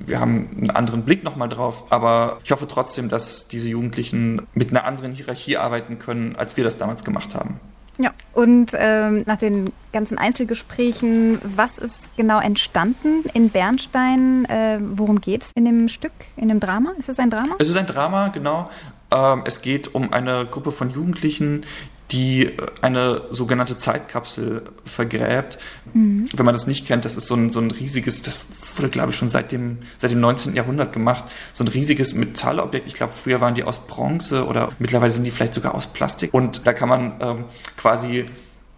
wir haben einen anderen Blick nochmal drauf, aber ich hoffe trotzdem, dass diese Jugendlichen mit einer anderen Hierarchie arbeiten können, als wir das damals gemacht haben. Ja, und ähm, nach den ganzen Einzelgesprächen, was ist genau entstanden in Bernstein? Äh, worum geht es in dem Stück, in dem Drama? Ist es ein Drama? Es ist ein Drama, genau. Ähm, es geht um eine Gruppe von Jugendlichen, die eine sogenannte Zeitkapsel vergräbt. Mhm. Wenn man das nicht kennt, das ist so ein, so ein riesiges, das wurde, glaube ich, schon seit dem, seit dem 19. Jahrhundert gemacht, so ein riesiges Metallobjekt. Ich glaube, früher waren die aus Bronze oder mittlerweile sind die vielleicht sogar aus Plastik. Und da kann man ähm, quasi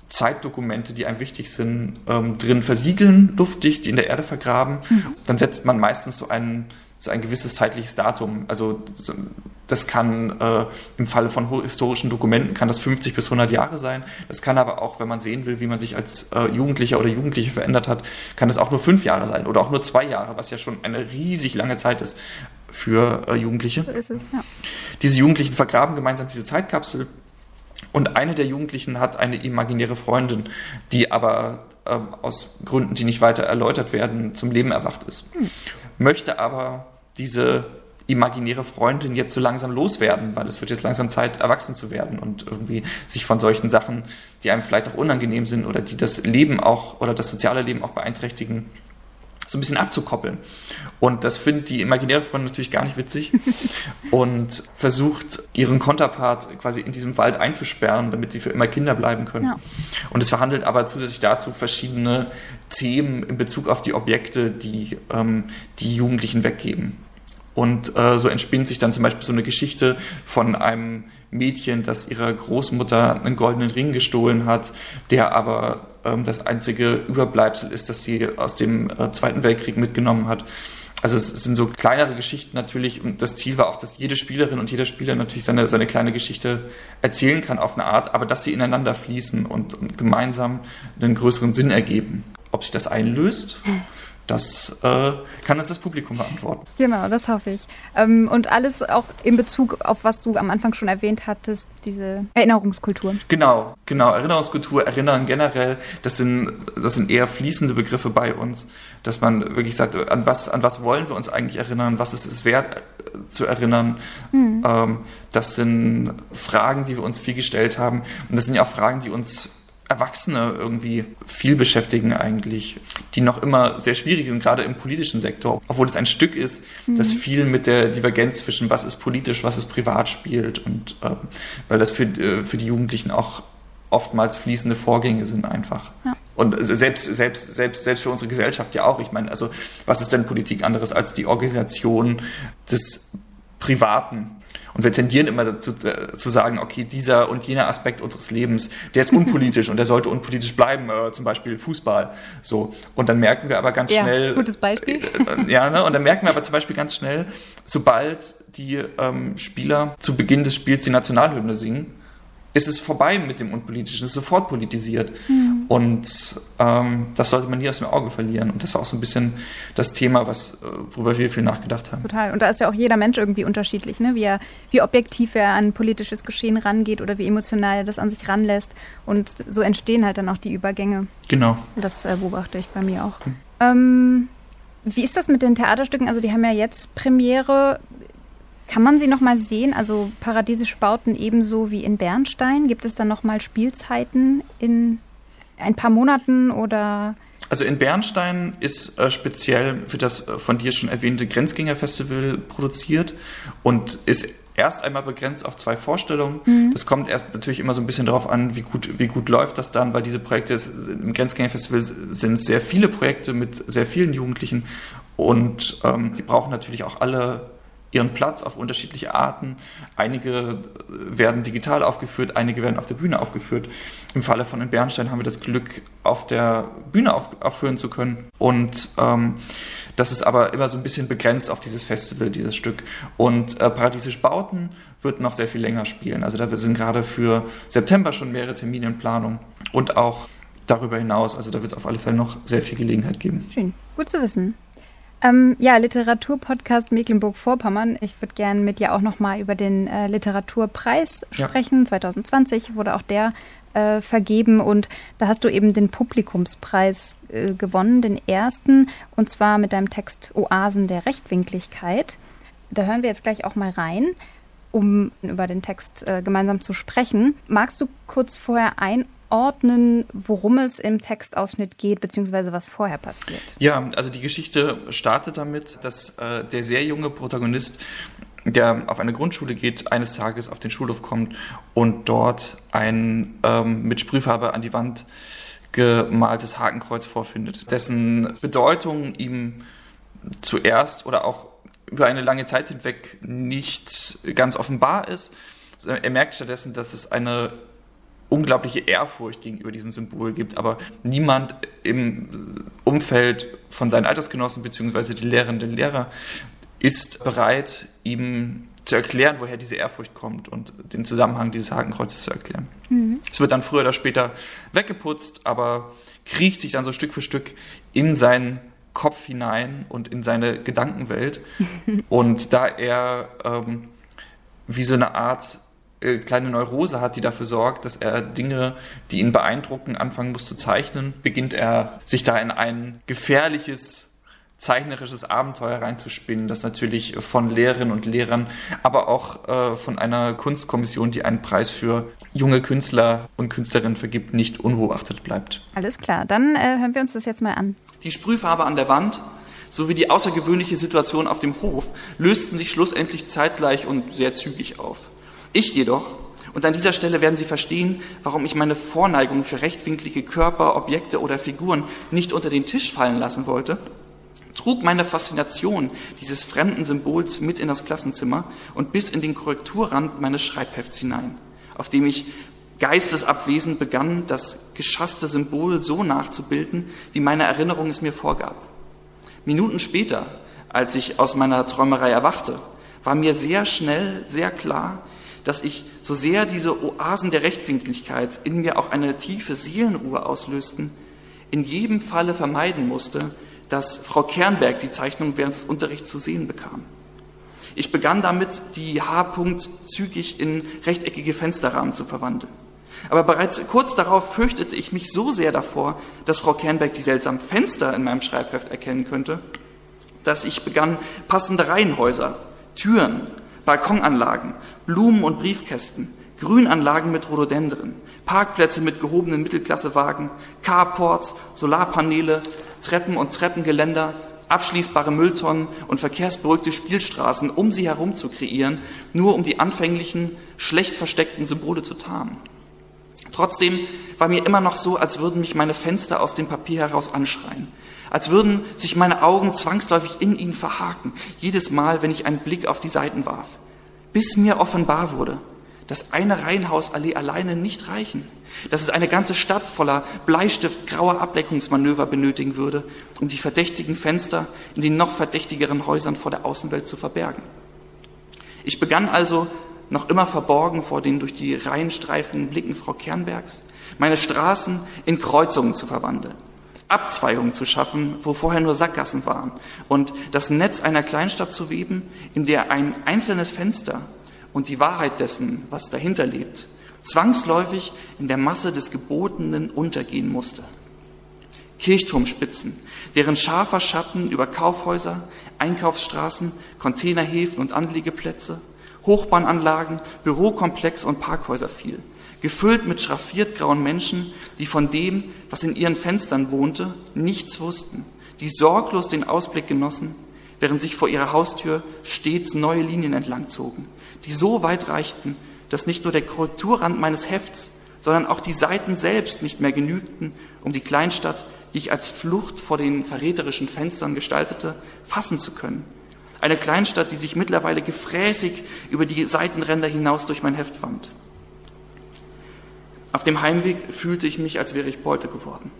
Zeitdokumente, die einem wichtig sind, ähm, drin versiegeln, luftdicht, in der Erde vergraben. Mhm. Dann setzt man meistens so einen so ein gewisses zeitliches Datum. Also das kann äh, im Falle von historischen Dokumenten kann das 50 bis 100 Jahre sein. Das kann aber auch, wenn man sehen will, wie man sich als äh, Jugendlicher oder Jugendliche verändert hat, kann das auch nur fünf Jahre sein oder auch nur zwei Jahre, was ja schon eine riesig lange Zeit ist für äh, Jugendliche. So ist es, ja. Diese Jugendlichen vergraben gemeinsam diese Zeitkapsel und eine der Jugendlichen hat eine imaginäre Freundin, die aber äh, aus Gründen, die nicht weiter erläutert werden, zum Leben erwacht ist. Hm möchte aber diese imaginäre Freundin jetzt so langsam loswerden, weil es wird jetzt langsam Zeit, erwachsen zu werden und irgendwie sich von solchen Sachen, die einem vielleicht auch unangenehm sind oder die das Leben auch oder das soziale Leben auch beeinträchtigen, so ein bisschen abzukoppeln. Und das findet die imaginäre Freundin natürlich gar nicht witzig [laughs] und versucht, ihren Konterpart quasi in diesem Wald einzusperren, damit sie für immer Kinder bleiben können. Ja. Und es verhandelt aber zusätzlich dazu verschiedene Themen in Bezug auf die Objekte, die ähm, die Jugendlichen weggeben. Und äh, so entspinnt sich dann zum Beispiel so eine Geschichte von einem Mädchen, das ihrer Großmutter einen goldenen Ring gestohlen hat, der aber ähm, das einzige Überbleibsel ist, das sie aus dem äh, Zweiten Weltkrieg mitgenommen hat. Also es sind so kleinere Geschichten natürlich und das Ziel war auch, dass jede Spielerin und jeder Spieler natürlich seine, seine kleine Geschichte erzählen kann auf eine Art, aber dass sie ineinander fließen und, und gemeinsam einen größeren Sinn ergeben. Ob sich das einlöst, [laughs] das äh, kann uns das Publikum beantworten. Genau, das hoffe ich. Ähm, und alles auch in Bezug auf was du am Anfang schon erwähnt hattest, diese Erinnerungskultur. Genau, genau. Erinnerungskultur, Erinnern generell, das sind, das sind eher fließende Begriffe bei uns, dass man wirklich sagt, an was, an was wollen wir uns eigentlich erinnern, was ist es wert äh, zu erinnern. Mhm. Ähm, das sind Fragen, die wir uns viel gestellt haben. Und das sind ja auch Fragen, die uns Erwachsene irgendwie viel beschäftigen eigentlich, die noch immer sehr schwierig sind, gerade im politischen Sektor, obwohl es ein Stück ist, mhm. das viel mit der Divergenz zwischen was ist politisch, was ist privat spielt und ähm, weil das für, äh, für die Jugendlichen auch oftmals fließende Vorgänge sind einfach. Ja. Und selbst, selbst, selbst, selbst für unsere Gesellschaft ja auch. Ich meine, also was ist denn Politik anderes als die Organisation des Privaten und wir tendieren immer dazu äh, zu sagen, okay, dieser und jener Aspekt unseres Lebens, der ist unpolitisch [laughs] und der sollte unpolitisch bleiben, äh, zum Beispiel Fußball. So. Und dann merken wir aber ganz ja, schnell. Gutes Beispiel. Äh, äh, ja, ne? Und dann merken wir aber zum Beispiel ganz schnell, sobald die ähm, Spieler zu Beginn des Spiels die Nationalhymne singen, ist es vorbei mit dem Unpolitischen, es ist sofort politisiert. Mhm. Und ähm, das sollte man nie aus dem Auge verlieren. Und das war auch so ein bisschen das Thema, was, äh, worüber wir viel nachgedacht haben. Total. Und da ist ja auch jeder Mensch irgendwie unterschiedlich, ne? wie, er, wie objektiv er an politisches Geschehen rangeht oder wie emotional er das an sich ranlässt. Und so entstehen halt dann auch die Übergänge. Genau. Das äh, beobachte ich bei mir auch. Mhm. Ähm, wie ist das mit den Theaterstücken? Also die haben ja jetzt Premiere. Kann man sie noch mal sehen? Also paradiesische Bauten ebenso wie in Bernstein? Gibt es dann noch mal Spielzeiten in ein paar Monaten oder? Also in Bernstein ist äh, speziell für das äh, von dir schon erwähnte Grenzgängerfestival produziert und ist erst einmal begrenzt auf zwei Vorstellungen. Mhm. Das kommt erst natürlich immer so ein bisschen darauf an, wie gut, wie gut läuft das dann, weil diese Projekte im Grenzgängerfestival sind sehr viele Projekte mit sehr vielen Jugendlichen und ähm, die brauchen natürlich auch alle ihren Platz auf unterschiedliche Arten. Einige werden digital aufgeführt, einige werden auf der Bühne aufgeführt. Im Falle von den Bernstein haben wir das Glück, auf der Bühne auf, aufführen zu können. Und ähm, das ist aber immer so ein bisschen begrenzt auf dieses Festival, dieses Stück. Und äh, Paradiesisch Bauten wird noch sehr viel länger spielen. Also da sind gerade für September schon mehrere Termine in Planung und auch darüber hinaus. Also da wird es auf alle Fälle noch sehr viel Gelegenheit geben. Schön, gut zu wissen. Ähm, ja, Literaturpodcast Mecklenburg-Vorpommern. Ich würde gerne mit dir auch nochmal über den äh, Literaturpreis sprechen. Ja. 2020 wurde auch der äh, vergeben und da hast du eben den Publikumspreis äh, gewonnen, den ersten, und zwar mit deinem Text Oasen der Rechtwinkligkeit. Da hören wir jetzt gleich auch mal rein um über den Text äh, gemeinsam zu sprechen. Magst du kurz vorher ein einordnen, worum es im Textausschnitt geht, beziehungsweise was vorher passiert? Ja, also die Geschichte startet damit, dass äh, der sehr junge Protagonist, der auf eine Grundschule geht, eines Tages auf den Schulhof kommt und dort ein ähm, mit Sprühfarbe an die Wand gemaltes Hakenkreuz vorfindet, dessen Bedeutung ihm zuerst oder auch über eine lange Zeit hinweg nicht ganz offenbar ist. Er merkt stattdessen, dass es eine unglaubliche Ehrfurcht gegenüber diesem Symbol gibt, aber niemand im Umfeld von seinen Altersgenossen bzw. die Lehrerinnen und Lehrer ist bereit, ihm zu erklären, woher diese Ehrfurcht kommt und den Zusammenhang dieses Hakenkreuzes zu erklären. Mhm. Es wird dann früher oder später weggeputzt, aber kriecht sich dann so Stück für Stück in seinen Kopf hinein und in seine Gedankenwelt. [laughs] und da er ähm, wie so eine Art kleine Neurose hat, die dafür sorgt, dass er Dinge, die ihn beeindrucken, anfangen muss zu zeichnen, beginnt er sich da in ein gefährliches zeichnerisches Abenteuer reinzuspinnen, das natürlich von Lehrerinnen und Lehrern, aber auch äh, von einer Kunstkommission, die einen Preis für junge Künstler und Künstlerinnen vergibt, nicht unbeobachtet bleibt. Alles klar, dann äh, hören wir uns das jetzt mal an. Die Sprühfarbe an der Wand sowie die außergewöhnliche Situation auf dem Hof lösten sich schlussendlich zeitgleich und sehr zügig auf. Ich jedoch, und an dieser Stelle werden Sie verstehen, warum ich meine Vorneigung für rechtwinklige Körper, Objekte oder Figuren nicht unter den Tisch fallen lassen wollte, trug meine Faszination dieses fremden Symbols mit in das Klassenzimmer und bis in den Korrekturrand meines Schreibhefts hinein, auf dem ich geistesabwesend begann, das geschasste Symbol so nachzubilden, wie meine Erinnerung es mir vorgab. Minuten später, als ich aus meiner Träumerei erwachte, war mir sehr schnell, sehr klar, dass ich, so sehr diese Oasen der Rechtwinkligkeit in mir auch eine tiefe Seelenruhe auslösten, in jedem Falle vermeiden musste, dass Frau Kernberg die Zeichnung während des Unterrichts zu sehen bekam. Ich begann damit, die H-Punkt zügig in rechteckige Fensterrahmen zu verwandeln. Aber bereits kurz darauf fürchtete ich mich so sehr davor, dass Frau Kernberg die seltsamen Fenster in meinem Schreibheft erkennen könnte, dass ich begann, passende Reihenhäuser, Türen, Balkonanlagen, Blumen- und Briefkästen, Grünanlagen mit Rhododendren, Parkplätze mit gehobenen Mittelklassewagen, Carports, Solarpaneele, Treppen und Treppengeländer, abschließbare Mülltonnen und verkehrsberuhigte Spielstraßen um sie herum zu kreieren, nur um die anfänglichen, schlecht versteckten Symbole zu tarnen. Trotzdem war mir immer noch so, als würden mich meine Fenster aus dem Papier heraus anschreien, als würden sich meine Augen zwangsläufig in ihn verhaken, jedes Mal, wenn ich einen Blick auf die Seiten warf, bis mir offenbar wurde, dass eine Reihenhausallee alleine nicht reichen, dass es eine ganze Stadt voller Bleistift grauer Ablenkungsmanöver benötigen würde, um die verdächtigen Fenster in den noch verdächtigeren Häusern vor der Außenwelt zu verbergen. Ich begann also noch immer verborgen vor den durch die Reihen streifenden Blicken Frau Kernbergs, meine Straßen in Kreuzungen zu verwandeln, Abzweigungen zu schaffen, wo vorher nur Sackgassen waren, und das Netz einer Kleinstadt zu weben, in der ein einzelnes Fenster und die Wahrheit dessen, was dahinter lebt, zwangsläufig in der Masse des Gebotenen untergehen musste. Kirchturmspitzen, deren scharfer Schatten über Kaufhäuser, Einkaufsstraßen, Containerhäfen und Anliegeplätze, Hochbahnanlagen, Bürokomplex und Parkhäuser fiel, gefüllt mit schraffiert grauen Menschen, die von dem, was in ihren Fenstern wohnte, nichts wussten, die sorglos den Ausblick genossen, während sich vor ihrer Haustür stets neue Linien entlangzogen, die so weit reichten, dass nicht nur der Korrekturrand meines Hefts, sondern auch die Seiten selbst nicht mehr genügten, um die Kleinstadt, die ich als Flucht vor den verräterischen Fenstern gestaltete, fassen zu können eine Kleinstadt, die sich mittlerweile gefräßig über die Seitenränder hinaus durch mein Heft wand. Auf dem Heimweg fühlte ich mich, als wäre ich Beute geworden.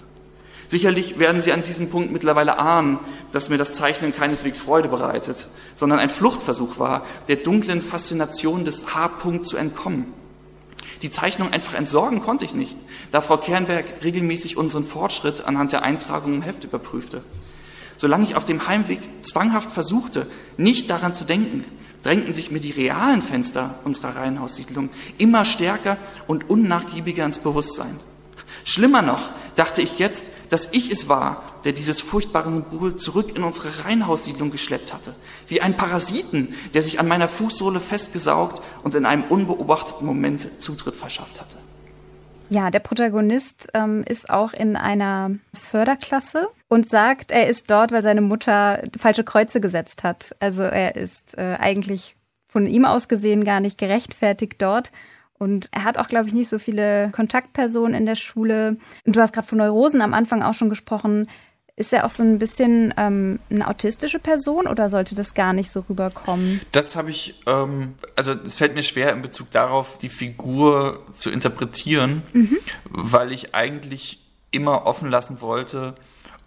Sicherlich werden Sie an diesem Punkt mittlerweile ahnen, dass mir das Zeichnen keineswegs Freude bereitet, sondern ein Fluchtversuch war, der dunklen Faszination des H-Punkt zu entkommen. Die Zeichnung einfach entsorgen konnte ich nicht, da Frau Kernberg regelmäßig unseren Fortschritt anhand der Eintragung im Heft überprüfte. Solange ich auf dem Heimweg zwanghaft versuchte, nicht daran zu denken, drängten sich mir die realen Fenster unserer Reihenhaussiedlung immer stärker und unnachgiebiger ins Bewusstsein. Schlimmer noch dachte ich jetzt, dass ich es war, der dieses furchtbare Symbol zurück in unsere Reihenhaussiedlung geschleppt hatte, wie ein Parasiten, der sich an meiner Fußsohle festgesaugt und in einem unbeobachteten Moment Zutritt verschafft hatte. Ja, der Protagonist ähm, ist auch in einer Förderklasse und sagt, er ist dort, weil seine Mutter falsche Kreuze gesetzt hat. Also er ist äh, eigentlich von ihm aus gesehen gar nicht gerechtfertigt dort. Und er hat auch, glaube ich, nicht so viele Kontaktpersonen in der Schule. Und du hast gerade von Neurosen am Anfang auch schon gesprochen. Ist er auch so ein bisschen ähm, eine autistische Person oder sollte das gar nicht so rüberkommen? Das habe ich, ähm, also es fällt mir schwer in Bezug darauf, die Figur zu interpretieren, mhm. weil ich eigentlich immer offen lassen wollte,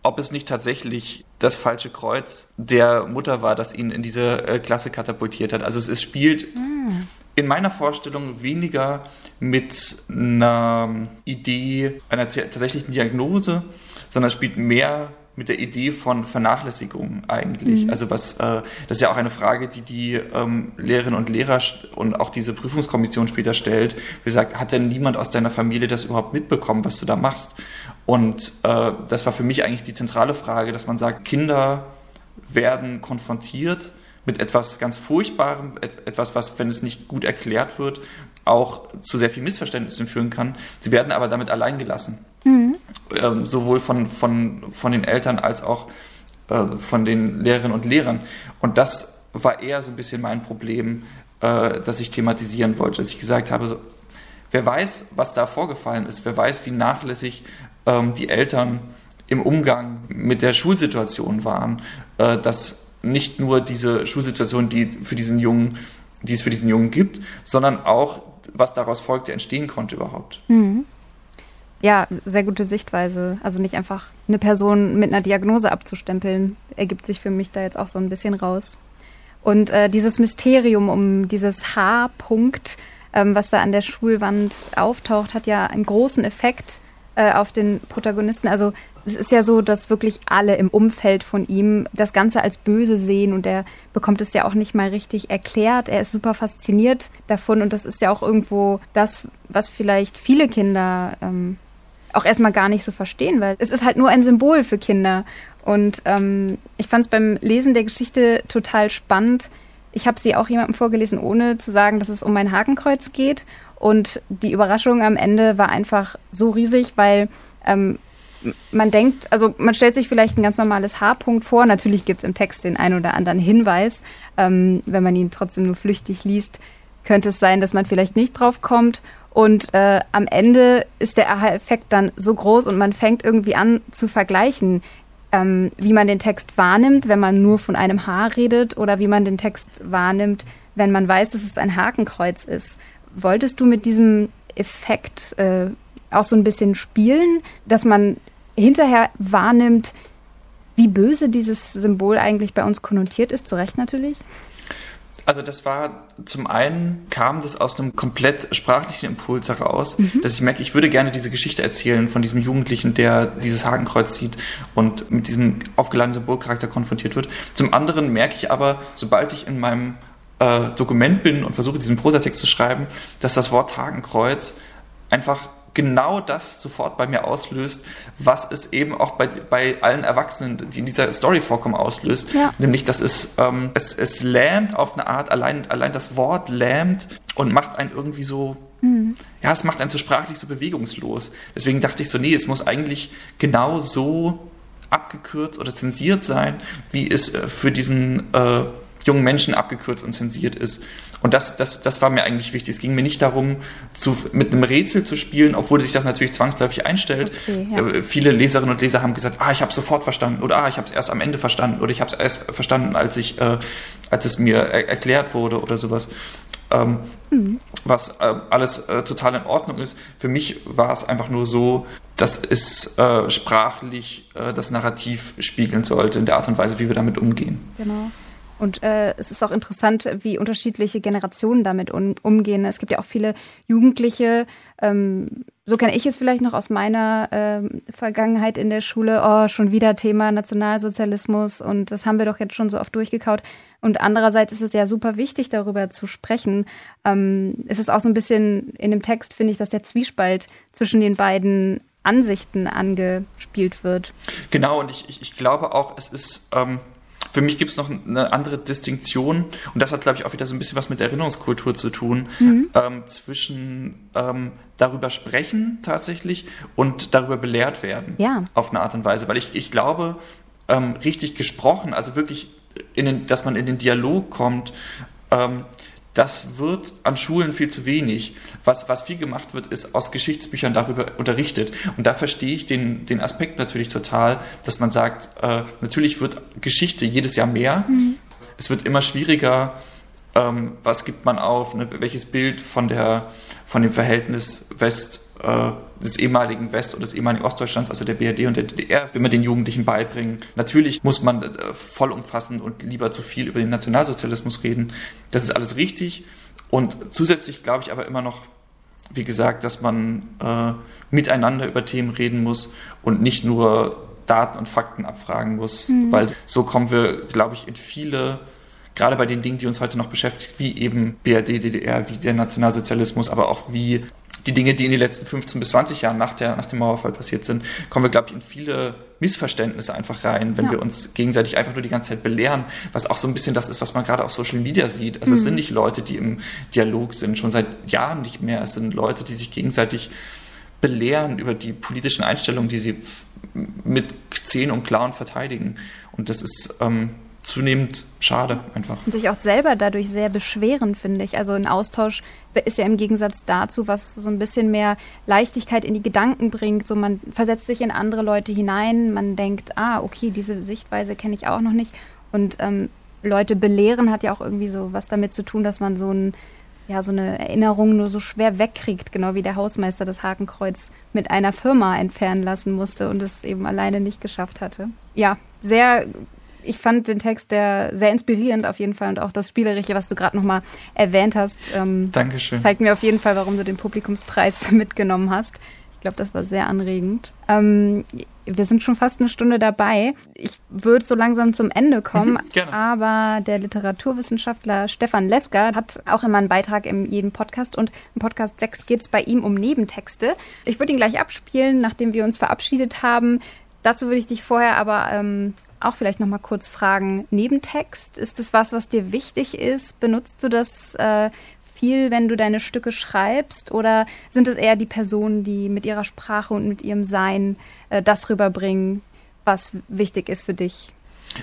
ob es nicht tatsächlich das falsche Kreuz der Mutter war, das ihn in diese äh, Klasse katapultiert hat. Also es, es spielt mhm. in meiner Vorstellung weniger mit einer Idee einer tatsächlichen Diagnose, sondern spielt mehr mit der Idee von Vernachlässigung eigentlich. Mhm. Also was, äh, das ist ja auch eine Frage, die die ähm, Lehrerinnen und Lehrer und auch diese Prüfungskommission später stellt. Wie gesagt, hat denn niemand aus deiner Familie das überhaupt mitbekommen, was du da machst? Und äh, das war für mich eigentlich die zentrale Frage, dass man sagt, Kinder werden konfrontiert mit etwas ganz Furchtbarem, etwas, was, wenn es nicht gut erklärt wird, auch zu sehr viel Missverständnissen führen kann. Sie werden aber damit allein gelassen. Mhm. Ähm, sowohl von, von, von den Eltern als auch äh, von den Lehrerinnen und Lehrern. Und das war eher so ein bisschen mein Problem, äh, das ich thematisieren wollte, dass ich gesagt habe, so, wer weiß, was da vorgefallen ist, wer weiß, wie nachlässig ähm, die Eltern im Umgang mit der Schulsituation waren, äh, dass nicht nur diese Schulsituation, die für diesen Jungen, die es für diesen Jungen gibt, sondern auch, was daraus folgte, entstehen konnte überhaupt. Mhm. Ja, sehr gute Sichtweise. Also nicht einfach eine Person mit einer Diagnose abzustempeln, ergibt sich für mich da jetzt auch so ein bisschen raus. Und äh, dieses Mysterium um dieses H-Punkt, ähm, was da an der Schulwand auftaucht, hat ja einen großen Effekt äh, auf den Protagonisten. Also es ist ja so, dass wirklich alle im Umfeld von ihm das Ganze als böse sehen und er bekommt es ja auch nicht mal richtig erklärt. Er ist super fasziniert davon und das ist ja auch irgendwo das, was vielleicht viele Kinder ähm, auch erstmal gar nicht so verstehen, weil es ist halt nur ein Symbol für Kinder. Und ähm, ich fand es beim Lesen der Geschichte total spannend. Ich habe sie auch jemandem vorgelesen, ohne zu sagen, dass es um mein Hakenkreuz geht. Und die Überraschung am Ende war einfach so riesig, weil ähm, man denkt, also man stellt sich vielleicht ein ganz normales H-Punkt vor. Natürlich gibt es im Text den einen oder anderen Hinweis, ähm, wenn man ihn trotzdem nur flüchtig liest könnte es sein, dass man vielleicht nicht drauf kommt. Und äh, am Ende ist der Aha-Effekt dann so groß und man fängt irgendwie an zu vergleichen, ähm, wie man den Text wahrnimmt, wenn man nur von einem Haar redet oder wie man den Text wahrnimmt, wenn man weiß, dass es ein Hakenkreuz ist. Wolltest du mit diesem Effekt äh, auch so ein bisschen spielen, dass man hinterher wahrnimmt, wie böse dieses Symbol eigentlich bei uns konnotiert ist, zu Recht natürlich? Also das war zum einen kam das aus einem komplett sprachlichen Impuls heraus, mhm. dass ich merke, ich würde gerne diese Geschichte erzählen von diesem Jugendlichen, der dieses Hakenkreuz sieht und mit diesem aufgeladenen Symbolcharakter konfrontiert wird. Zum anderen merke ich aber, sobald ich in meinem äh, Dokument bin und versuche diesen Prosatext zu schreiben, dass das Wort Hakenkreuz einfach genau das sofort bei mir auslöst, was es eben auch bei, bei allen Erwachsenen, die in dieser Story vorkommen, auslöst. Ja. Nämlich, dass es, ähm, es, es lähmt auf eine Art, allein, allein das Wort lähmt und macht einen irgendwie so, mhm. ja, es macht einen so sprachlich so bewegungslos. Deswegen dachte ich so, nee, es muss eigentlich genau so abgekürzt oder zensiert sein, wie es äh, für diesen äh, jungen Menschen abgekürzt und zensiert ist. Und das, das, das war mir eigentlich wichtig. Es ging mir nicht darum, zu, mit einem Rätsel zu spielen, obwohl sich das natürlich zwangsläufig einstellt. Okay, ja. Äh, viele Leserinnen und Leser haben gesagt, ah, ich habe sofort verstanden oder ah, ich habe es erst am Ende verstanden oder ich habe es erst verstanden, als ich, äh, als es mir er erklärt wurde oder sowas. Ähm, mhm. Was äh, alles äh, total in Ordnung ist. Für mich war es einfach nur so, dass es äh, sprachlich äh, das Narrativ spiegeln sollte in der Art und Weise, wie wir damit umgehen. Genau. Und äh, es ist auch interessant, wie unterschiedliche Generationen damit um, umgehen. Es gibt ja auch viele Jugendliche, ähm, so kenne ich es vielleicht noch aus meiner ähm, Vergangenheit in der Schule, oh, schon wieder Thema Nationalsozialismus und das haben wir doch jetzt schon so oft durchgekaut. Und andererseits ist es ja super wichtig, darüber zu sprechen. Ähm, es ist auch so ein bisschen in dem Text, finde ich, dass der Zwiespalt zwischen den beiden Ansichten angespielt wird. Genau, und ich, ich, ich glaube auch, es ist. Ähm für mich gibt es noch eine andere Distinktion und das hat, glaube ich, auch wieder so ein bisschen was mit Erinnerungskultur zu tun, mhm. ähm, zwischen ähm, darüber sprechen tatsächlich und darüber belehrt werden. Ja. Auf eine Art und Weise. Weil ich, ich glaube, ähm, richtig gesprochen, also wirklich, in den, dass man in den Dialog kommt, ähm, das wird an Schulen viel zu wenig. Was, was viel gemacht wird, ist aus Geschichtsbüchern darüber unterrichtet. Und da verstehe ich den, den Aspekt natürlich total, dass man sagt, äh, natürlich wird Geschichte jedes Jahr mehr. Mhm. Es wird immer schwieriger, ähm, was gibt man auf, ne? welches Bild von, der, von dem Verhältnis West äh, des ehemaligen West- oder des ehemaligen Ostdeutschlands, also der BRD und der DDR, will man den Jugendlichen beibringen. Natürlich muss man äh, vollumfassend und lieber zu viel über den Nationalsozialismus reden. Das ist alles richtig. Und zusätzlich glaube ich aber immer noch, wie gesagt, dass man äh, miteinander über Themen reden muss und nicht nur Daten und Fakten abfragen muss, mhm. weil so kommen wir, glaube ich, in viele gerade bei den Dingen, die uns heute noch beschäftigt, wie eben BRD, DDR, wie der Nationalsozialismus, aber auch wie die Dinge, die in den letzten 15 bis 20 Jahren nach, der, nach dem Mauerfall passiert sind, kommen wir, glaube ich, in viele Missverständnisse einfach rein, wenn ja. wir uns gegenseitig einfach nur die ganze Zeit belehren, was auch so ein bisschen das ist, was man gerade auf Social Media sieht. Also mhm. es sind nicht Leute, die im Dialog sind, schon seit Jahren nicht mehr. Es sind Leute, die sich gegenseitig belehren über die politischen Einstellungen, die sie mit Zehen und Klauen verteidigen. Und das ist, ähm, zunehmend schade einfach. Und sich auch selber dadurch sehr beschweren, finde ich. Also ein Austausch ist ja im Gegensatz dazu, was so ein bisschen mehr Leichtigkeit in die Gedanken bringt. So man versetzt sich in andere Leute hinein, man denkt, ah, okay, diese Sichtweise kenne ich auch noch nicht. Und ähm, Leute belehren hat ja auch irgendwie so was damit zu tun, dass man so ein ja, so eine Erinnerung nur so schwer wegkriegt, genau wie der Hausmeister das Hakenkreuz mit einer Firma entfernen lassen musste und es eben alleine nicht geschafft hatte. Ja, sehr ich fand den Text der sehr inspirierend auf jeden Fall und auch das Spielerische, was du gerade nochmal erwähnt hast. Ähm, Dankeschön. Zeigt mir auf jeden Fall, warum du den Publikumspreis [laughs] mitgenommen hast. Ich glaube, das war sehr anregend. Ähm, wir sind schon fast eine Stunde dabei. Ich würde so langsam zum Ende kommen. Gerne. Aber der Literaturwissenschaftler Stefan Lesker hat auch immer einen Beitrag in jedem Podcast und im Podcast 6 geht es bei ihm um Nebentexte. Ich würde ihn gleich abspielen, nachdem wir uns verabschiedet haben. Dazu würde ich dich vorher aber ähm, auch vielleicht noch mal kurz fragen, Nebentext, ist das was, was dir wichtig ist? Benutzt du das äh, viel, wenn du deine Stücke schreibst? Oder sind es eher die Personen, die mit ihrer Sprache und mit ihrem Sein äh, das rüberbringen, was wichtig ist für dich?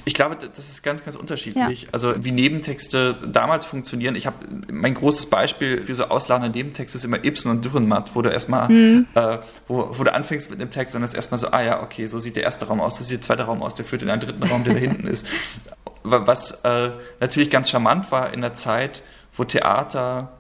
Ich glaube, das ist ganz, ganz unterschiedlich. Ja. Also wie Nebentexte damals funktionieren. Ich habe mein großes Beispiel für so ausladende Nebentexte ist immer Ibsen und Dürrenmatt, wo du erstmal, mhm. äh, wo, wo du anfängst mit einem Text und das erstmal so, ah ja, okay, so sieht der erste Raum aus, so sieht der zweite Raum aus, der führt in einen dritten Raum, der da hinten ist. Was äh, natürlich ganz charmant war in der Zeit, wo Theater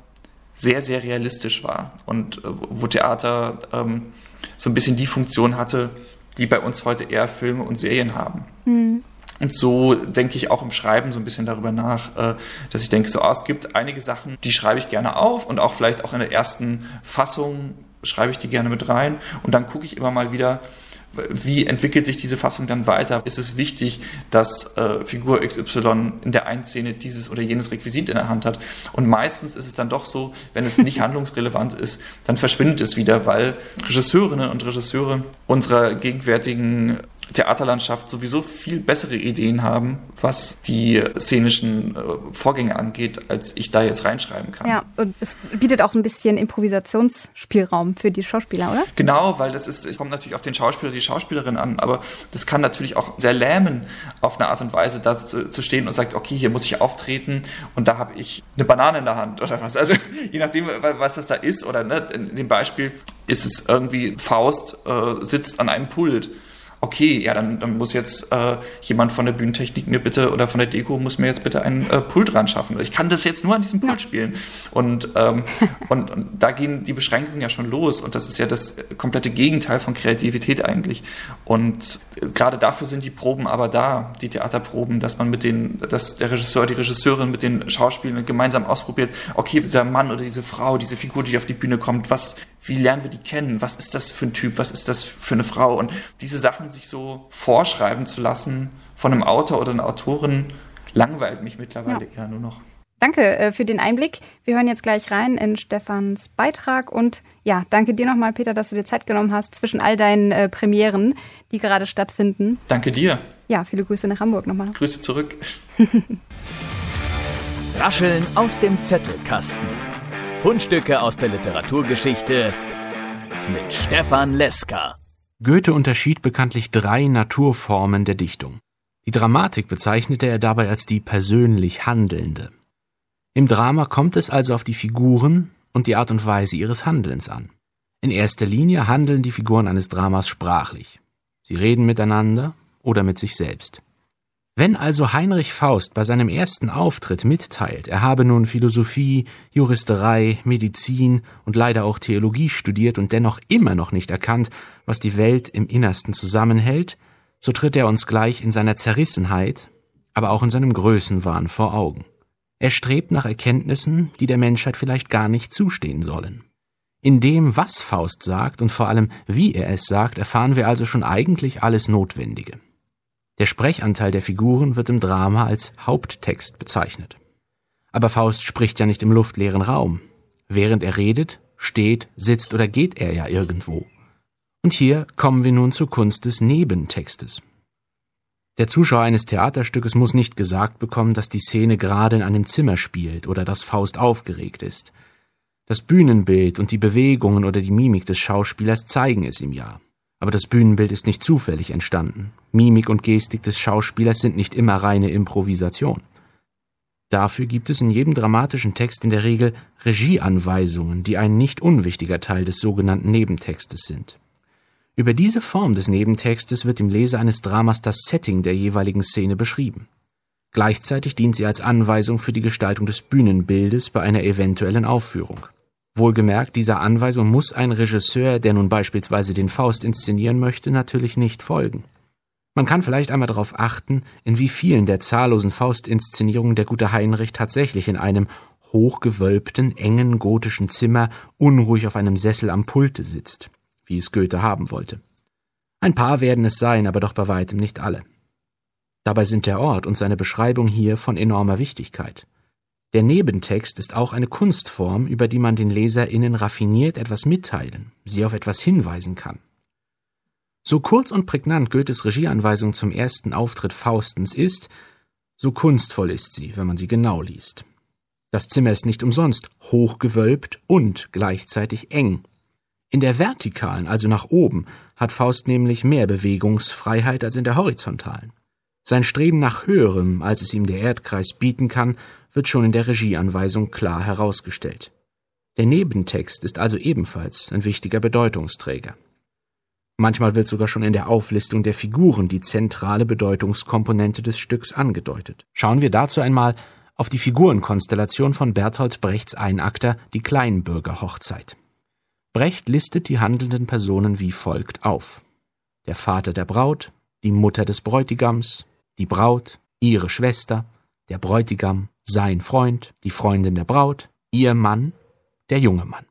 sehr, sehr realistisch war und äh, wo Theater ähm, so ein bisschen die Funktion hatte, die bei uns heute eher Filme und Serien haben. Mhm. Und so denke ich auch im Schreiben so ein bisschen darüber nach, äh, dass ich denke, so, oh, es gibt einige Sachen, die schreibe ich gerne auf und auch vielleicht auch in der ersten Fassung schreibe ich die gerne mit rein und dann gucke ich immer mal wieder, wie entwickelt sich diese Fassung dann weiter? Ist es wichtig, dass äh, Figur XY in der einen Szene dieses oder jenes Requisit in der Hand hat? Und meistens ist es dann doch so, wenn es nicht [laughs] handlungsrelevant ist, dann verschwindet es wieder, weil Regisseurinnen und Regisseure unserer gegenwärtigen Theaterlandschaft sowieso viel bessere Ideen haben, was die szenischen äh, Vorgänge angeht, als ich da jetzt reinschreiben kann. Ja, und es bietet auch ein bisschen Improvisationsspielraum für die Schauspieler, oder? Genau, weil das ist, es kommt natürlich auf den Schauspieler, die Schauspielerin an, aber das kann natürlich auch sehr lähmen, auf eine Art und Weise da zu, zu stehen und sagt, okay, hier muss ich auftreten und da habe ich eine Banane in der Hand oder was. Also [laughs] je nachdem, was das da ist oder ne, in dem Beispiel ist es irgendwie Faust äh, sitzt an einem Pult okay, ja, dann, dann muss jetzt äh, jemand von der Bühnentechnik mir bitte oder von der Deko muss mir jetzt bitte ein äh, Pult ran schaffen. Ich kann das jetzt nur an diesem Pult spielen. Und, ähm, [laughs] und, und da gehen die Beschränkungen ja schon los. Und das ist ja das komplette Gegenteil von Kreativität eigentlich. Und äh, gerade dafür sind die Proben aber da, die Theaterproben, dass man mit den, dass der Regisseur, die Regisseurin mit den Schauspielern gemeinsam ausprobiert, okay, dieser Mann oder diese Frau, diese Figur, die auf die Bühne kommt, was wie lernen wir die kennen? Was ist das für ein Typ? Was ist das für eine Frau? Und diese Sachen sich so vorschreiben zu lassen von einem Autor oder einer Autorin, langweilt mich mittlerweile ja. eher nur noch. Danke äh, für den Einblick. Wir hören jetzt gleich rein in Stefans Beitrag und ja, danke dir nochmal, Peter, dass du dir Zeit genommen hast zwischen all deinen äh, Premieren, die gerade stattfinden. Danke dir. Ja, viele Grüße nach Hamburg nochmal. Grüße zurück. [laughs] Rascheln aus dem Zettelkasten. Fundstücke aus der Literaturgeschichte mit Stefan Leska. Goethe unterschied bekanntlich drei Naturformen der Dichtung. Die Dramatik bezeichnete er dabei als die persönlich Handelnde. Im Drama kommt es also auf die Figuren und die Art und Weise ihres Handelns an. In erster Linie handeln die Figuren eines Dramas sprachlich. Sie reden miteinander oder mit sich selbst. Wenn also Heinrich Faust bei seinem ersten Auftritt mitteilt, er habe nun Philosophie, Juristerei, Medizin und leider auch Theologie studiert und dennoch immer noch nicht erkannt, was die Welt im Innersten zusammenhält, so tritt er uns gleich in seiner Zerrissenheit, aber auch in seinem Größenwahn vor Augen. Er strebt nach Erkenntnissen, die der Menschheit vielleicht gar nicht zustehen sollen. In dem, was Faust sagt und vor allem wie er es sagt, erfahren wir also schon eigentlich alles Notwendige. Der Sprechanteil der Figuren wird im Drama als Haupttext bezeichnet. Aber Faust spricht ja nicht im luftleeren Raum. Während er redet, steht, sitzt oder geht er ja irgendwo. Und hier kommen wir nun zur Kunst des Nebentextes. Der Zuschauer eines Theaterstückes muss nicht gesagt bekommen, dass die Szene gerade in einem Zimmer spielt oder dass Faust aufgeregt ist. Das Bühnenbild und die Bewegungen oder die Mimik des Schauspielers zeigen es ihm ja. Aber das Bühnenbild ist nicht zufällig entstanden. Mimik und Gestik des Schauspielers sind nicht immer reine Improvisation. Dafür gibt es in jedem dramatischen Text in der Regel Regieanweisungen, die ein nicht unwichtiger Teil des sogenannten Nebentextes sind. Über diese Form des Nebentextes wird dem Leser eines Dramas das Setting der jeweiligen Szene beschrieben. Gleichzeitig dient sie als Anweisung für die Gestaltung des Bühnenbildes bei einer eventuellen Aufführung. Wohlgemerkt, dieser Anweisung muss ein Regisseur, der nun beispielsweise den Faust inszenieren möchte, natürlich nicht folgen. Man kann vielleicht einmal darauf achten, in wie vielen der zahllosen Faust-Inszenierungen der gute Heinrich tatsächlich in einem hochgewölbten, engen gotischen Zimmer unruhig auf einem Sessel am Pulte sitzt, wie es Goethe haben wollte. Ein paar werden es sein, aber doch bei weitem nicht alle. Dabei sind der Ort und seine Beschreibung hier von enormer Wichtigkeit. Der Nebentext ist auch eine Kunstform, über die man den LeserInnen raffiniert etwas mitteilen, sie auf etwas hinweisen kann. So kurz und prägnant Goethes Regieanweisung zum ersten Auftritt Faustens ist, so kunstvoll ist sie, wenn man sie genau liest. Das Zimmer ist nicht umsonst hochgewölbt und gleichzeitig eng. In der vertikalen, also nach oben, hat Faust nämlich mehr Bewegungsfreiheit als in der horizontalen. Sein Streben nach Höherem, als es ihm der Erdkreis bieten kann, wird schon in der Regieanweisung klar herausgestellt. Der Nebentext ist also ebenfalls ein wichtiger Bedeutungsträger. Manchmal wird sogar schon in der Auflistung der Figuren die zentrale Bedeutungskomponente des Stücks angedeutet. Schauen wir dazu einmal auf die Figurenkonstellation von Bertolt Brechts Einakter Die Kleinbürgerhochzeit. Brecht listet die handelnden Personen wie folgt auf. Der Vater der Braut, die Mutter des Bräutigams, die Braut, ihre Schwester, der Bräutigam, sein Freund, die Freundin der Braut, ihr Mann, der junge Mann.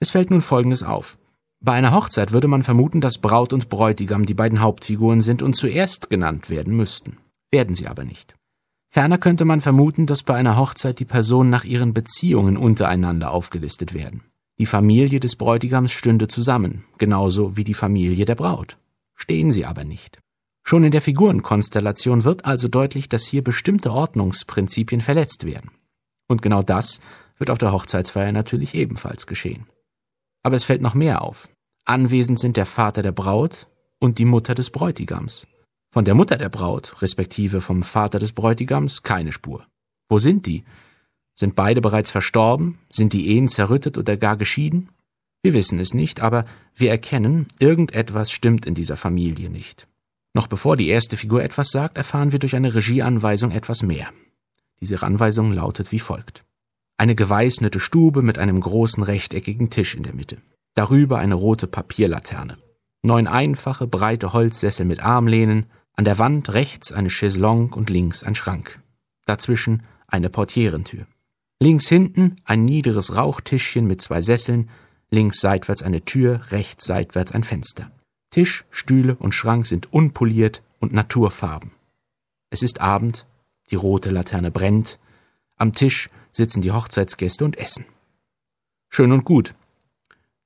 Es fällt nun Folgendes auf. Bei einer Hochzeit würde man vermuten, dass Braut und Bräutigam die beiden Hauptfiguren sind und zuerst genannt werden müssten. Werden sie aber nicht. Ferner könnte man vermuten, dass bei einer Hochzeit die Personen nach ihren Beziehungen untereinander aufgelistet werden. Die Familie des Bräutigams stünde zusammen, genauso wie die Familie der Braut. Stehen sie aber nicht. Schon in der Figurenkonstellation wird also deutlich, dass hier bestimmte Ordnungsprinzipien verletzt werden. Und genau das wird auf der Hochzeitsfeier natürlich ebenfalls geschehen. Aber es fällt noch mehr auf. Anwesend sind der Vater der Braut und die Mutter des Bräutigams. Von der Mutter der Braut, respektive vom Vater des Bräutigams, keine Spur. Wo sind die? Sind beide bereits verstorben? Sind die Ehen zerrüttet oder gar geschieden? Wir wissen es nicht, aber wir erkennen, irgendetwas stimmt in dieser Familie nicht. Noch bevor die erste Figur etwas sagt, erfahren wir durch eine Regieanweisung etwas mehr. Diese Anweisung lautet wie folgt. Eine geweißnete Stube mit einem großen rechteckigen Tisch in der Mitte. Darüber eine rote Papierlaterne. Neun einfache, breite Holzsessel mit Armlehnen, an der Wand rechts eine Chaiselongue und links ein Schrank. Dazwischen eine Portierentür. Links hinten ein niederes Rauchtischchen mit zwei Sesseln, links seitwärts eine Tür, rechts seitwärts ein Fenster. Tisch, Stühle und Schrank sind unpoliert und naturfarben. Es ist Abend, die rote Laterne brennt, am Tisch sitzen die Hochzeitsgäste und essen. Schön und gut.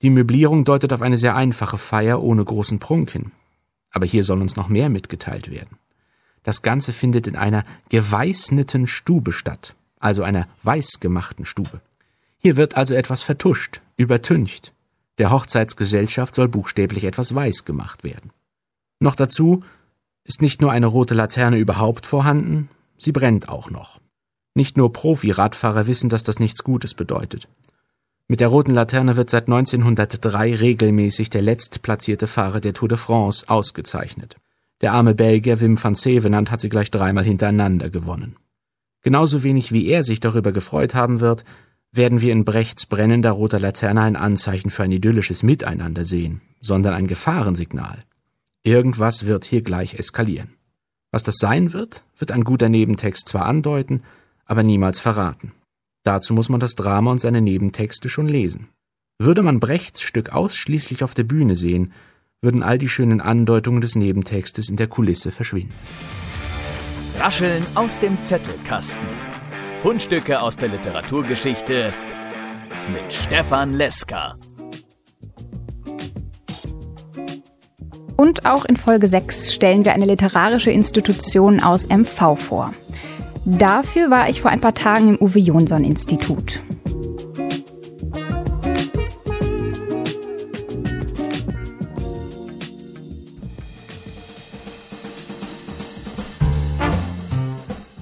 Die Möblierung deutet auf eine sehr einfache Feier ohne großen Prunk hin. Aber hier soll uns noch mehr mitgeteilt werden. Das Ganze findet in einer geweißneten Stube statt, also einer weißgemachten Stube. Hier wird also etwas vertuscht, übertüncht, der Hochzeitsgesellschaft soll buchstäblich etwas weiß gemacht werden. Noch dazu ist nicht nur eine rote Laterne überhaupt vorhanden, sie brennt auch noch. Nicht nur Profi-Radfahrer wissen, dass das nichts Gutes bedeutet. Mit der roten Laterne wird seit 1903 regelmäßig der letztplatzierte Fahrer der Tour de France ausgezeichnet. Der arme Belgier Wim van Sevenant hat sie gleich dreimal hintereinander gewonnen. Genauso wenig wie er sich darüber gefreut haben wird, werden wir in Brechts brennender roter Laterne ein Anzeichen für ein idyllisches Miteinander sehen, sondern ein Gefahrensignal. Irgendwas wird hier gleich eskalieren. Was das sein wird, wird ein guter Nebentext zwar andeuten, aber niemals verraten. Dazu muss man das Drama und seine Nebentexte schon lesen. Würde man Brechts Stück ausschließlich auf der Bühne sehen, würden all die schönen Andeutungen des Nebentextes in der Kulisse verschwinden. Rascheln aus dem Zettelkasten. Fundstücke aus der Literaturgeschichte mit Stefan Leska. Und auch in Folge 6 stellen wir eine literarische Institution aus MV vor. Dafür war ich vor ein paar Tagen im Uwe Jonsson Institut.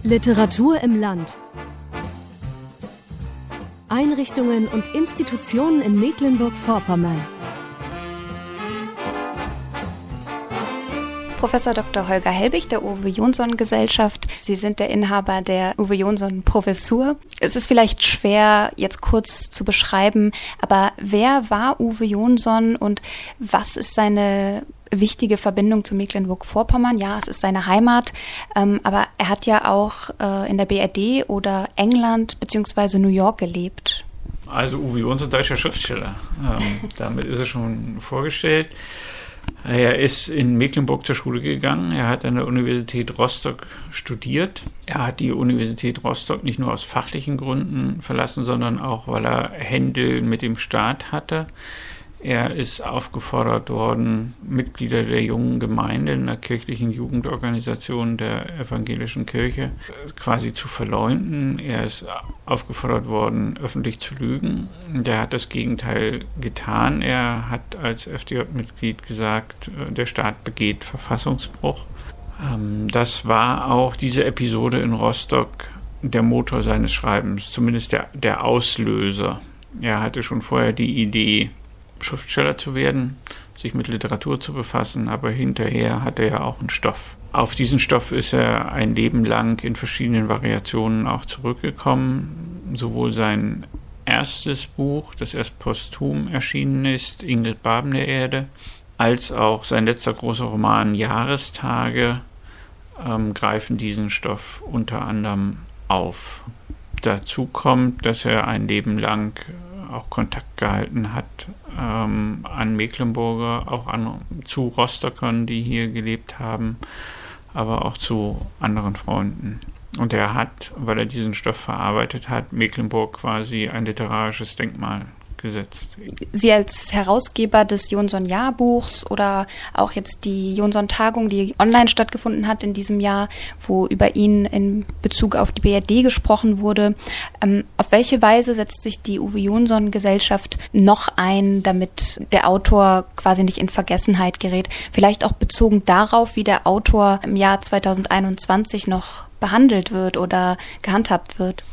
Literatur im Land Einrichtungen und Institutionen in Mecklenburg-Vorpommern. Professor Dr. Holger Helbig der Uwe Jonsson Gesellschaft. Sie sind der Inhaber der Uwe Jonsson Professur. Es ist vielleicht schwer, jetzt kurz zu beschreiben, aber wer war Uwe Jonsson und was ist seine wichtige Verbindung zu Mecklenburg-Vorpommern. Ja, es ist seine Heimat, ähm, aber er hat ja auch äh, in der BRD oder England bzw. New York gelebt. Also Uwe Jonsson, deutscher Schriftsteller. Ähm, [laughs] damit ist er schon vorgestellt. Er ist in Mecklenburg zur Schule gegangen. Er hat an der Universität Rostock studiert. Er hat die Universität Rostock nicht nur aus fachlichen Gründen verlassen, sondern auch, weil er Händel mit dem Staat hatte. Er ist aufgefordert worden, Mitglieder der jungen Gemeinde in der kirchlichen Jugendorganisation der evangelischen Kirche quasi zu verleumden. Er ist aufgefordert worden, öffentlich zu lügen. Der hat das Gegenteil getan. Er hat als FDJ-Mitglied gesagt, der Staat begeht Verfassungsbruch. Ähm, das war auch diese Episode in Rostock der Motor seines Schreibens, zumindest der, der Auslöser. Er hatte schon vorher die Idee, Schriftsteller zu werden, sich mit Literatur zu befassen, aber hinterher hat er ja auch einen Stoff. Auf diesen Stoff ist er ein Leben lang in verschiedenen Variationen auch zurückgekommen. Sowohl sein erstes Buch, das erst posthum erschienen ist, Ingrid Baben der Erde, als auch sein letzter großer Roman Jahrestage ähm, greifen diesen Stoff unter anderem auf. Dazu kommt, dass er ein Leben lang auch Kontakt gehalten hat ähm, an Mecklenburger, auch an, zu Rostockern, die hier gelebt haben, aber auch zu anderen Freunden. Und er hat, weil er diesen Stoff verarbeitet hat, Mecklenburg quasi ein literarisches Denkmal gesetzt. Sie als Herausgeber des Jonsson-Jahrbuchs oder auch jetzt die Jonsson-Tagung, die online stattgefunden hat in diesem Jahr, wo über ihn in Bezug auf die BRD gesprochen wurde. Ähm, auf welche Weise setzt sich die Uwe Jonsson-Gesellschaft noch ein, damit der Autor quasi nicht in Vergessenheit gerät? Vielleicht auch bezogen darauf, wie der Autor im Jahr 2021 noch behandelt wird oder gehandhabt wird.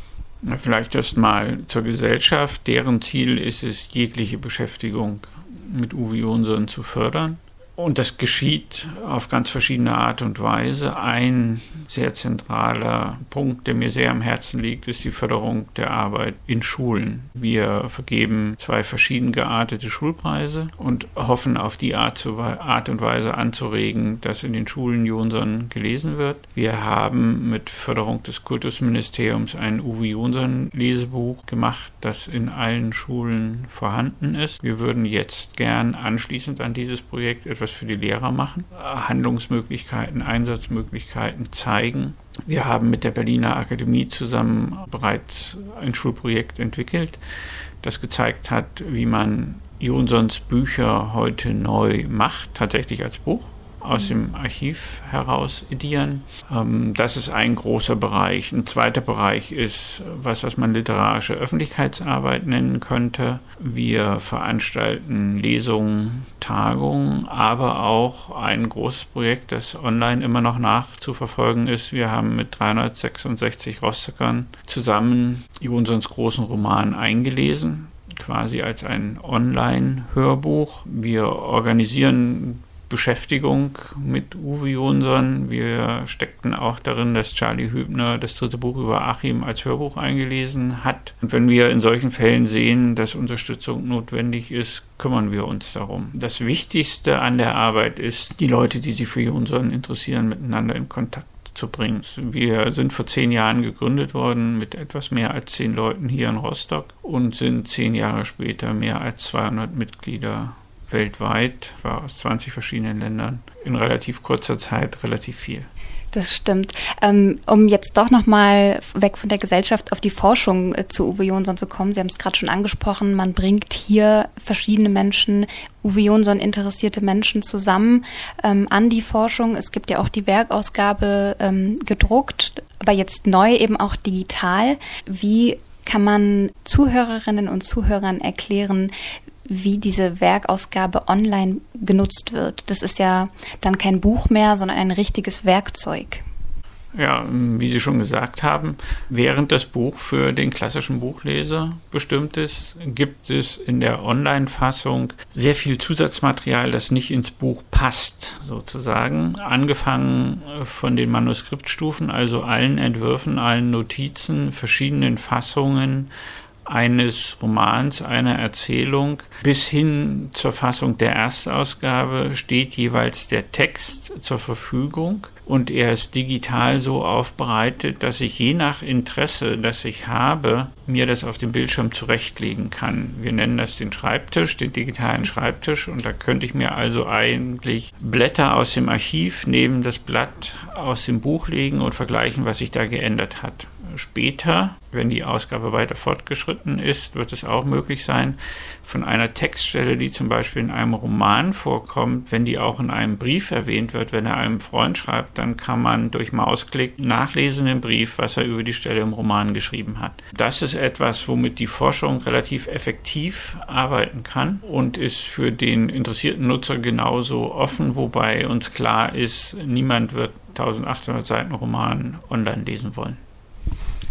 Vielleicht erst mal zur Gesellschaft. Deren Ziel ist es, jegliche Beschäftigung mit Uwe Jonsson zu fördern. Und das geschieht auf ganz verschiedene Art und Weise. Ein sehr zentraler Punkt, der mir sehr am Herzen liegt, ist die Förderung der Arbeit in Schulen. Wir vergeben zwei verschieden geartete Schulpreise und hoffen auf die Art, und Weise anzuregen, dass in den Schulen Jonsson gelesen wird. Wir haben mit Förderung des Kultusministeriums ein Uwe Jonsson Lesebuch gemacht, das in allen Schulen vorhanden ist. Wir würden jetzt gern anschließend an dieses Projekt etwas etwas für die Lehrer machen, Handlungsmöglichkeiten, Einsatzmöglichkeiten zeigen. Wir haben mit der Berliner Akademie zusammen bereits ein Schulprojekt entwickelt, das gezeigt hat, wie man Jonsons Bücher heute neu macht, tatsächlich als Buch aus dem Archiv heraus edieren. Ähm, das ist ein großer Bereich. Ein zweiter Bereich ist was, was man literarische Öffentlichkeitsarbeit nennen könnte. Wir veranstalten Lesungen, Tagungen, aber auch ein großes Projekt, das online immer noch nachzuverfolgen ist. Wir haben mit 366 Rostockern zusammen Jonsons großen Roman eingelesen quasi als ein Online-Hörbuch. Wir organisieren Beschäftigung mit Uwe Jonsson. Wir steckten auch darin, dass Charlie Hübner das dritte Buch über Achim als Hörbuch eingelesen hat. Und wenn wir in solchen Fällen sehen, dass Unterstützung notwendig ist, kümmern wir uns darum. Das Wichtigste an der Arbeit ist, die Leute, die sich für Jonsson interessieren, miteinander in Kontakt zu bringen. Wir sind vor zehn Jahren gegründet worden mit etwas mehr als zehn Leuten hier in Rostock und sind zehn Jahre später mehr als 200 Mitglieder weltweit, war aus 20 verschiedenen Ländern, in relativ kurzer Zeit relativ viel. Das stimmt. Ähm, um jetzt doch nochmal weg von der Gesellschaft auf die Forschung äh, zu Uwe Jonsson zu kommen. Sie haben es gerade schon angesprochen, man bringt hier verschiedene Menschen, Uwe Jonsson interessierte Menschen zusammen ähm, an die Forschung. Es gibt ja auch die Werkausgabe ähm, gedruckt, aber jetzt neu eben auch digital. Wie kann man Zuhörerinnen und Zuhörern erklären, wie diese Werkausgabe online genutzt wird. Das ist ja dann kein Buch mehr, sondern ein richtiges Werkzeug. Ja, wie Sie schon gesagt haben, während das Buch für den klassischen Buchleser bestimmt ist, gibt es in der Online-Fassung sehr viel Zusatzmaterial, das nicht ins Buch passt, sozusagen. Angefangen von den Manuskriptstufen, also allen Entwürfen, allen Notizen, verschiedenen Fassungen, eines Romans, einer Erzählung bis hin zur Fassung der Erstausgabe steht jeweils der Text zur Verfügung und er ist digital so aufbereitet, dass ich je nach Interesse, das ich habe, mir das auf dem Bildschirm zurechtlegen kann. Wir nennen das den Schreibtisch, den digitalen Schreibtisch und da könnte ich mir also eigentlich Blätter aus dem Archiv neben das Blatt aus dem Buch legen und vergleichen, was sich da geändert hat später, wenn die Ausgabe weiter fortgeschritten ist, wird es auch möglich sein, von einer Textstelle, die zum Beispiel in einem Roman vorkommt, wenn die auch in einem Brief erwähnt wird, wenn er einem Freund schreibt, dann kann man durch Mausklick nachlesen im Brief, was er über die Stelle im Roman geschrieben hat. Das ist etwas, womit die Forschung relativ effektiv arbeiten kann und ist für den interessierten Nutzer genauso offen, wobei uns klar ist, niemand wird 1800 Seiten Roman online lesen wollen.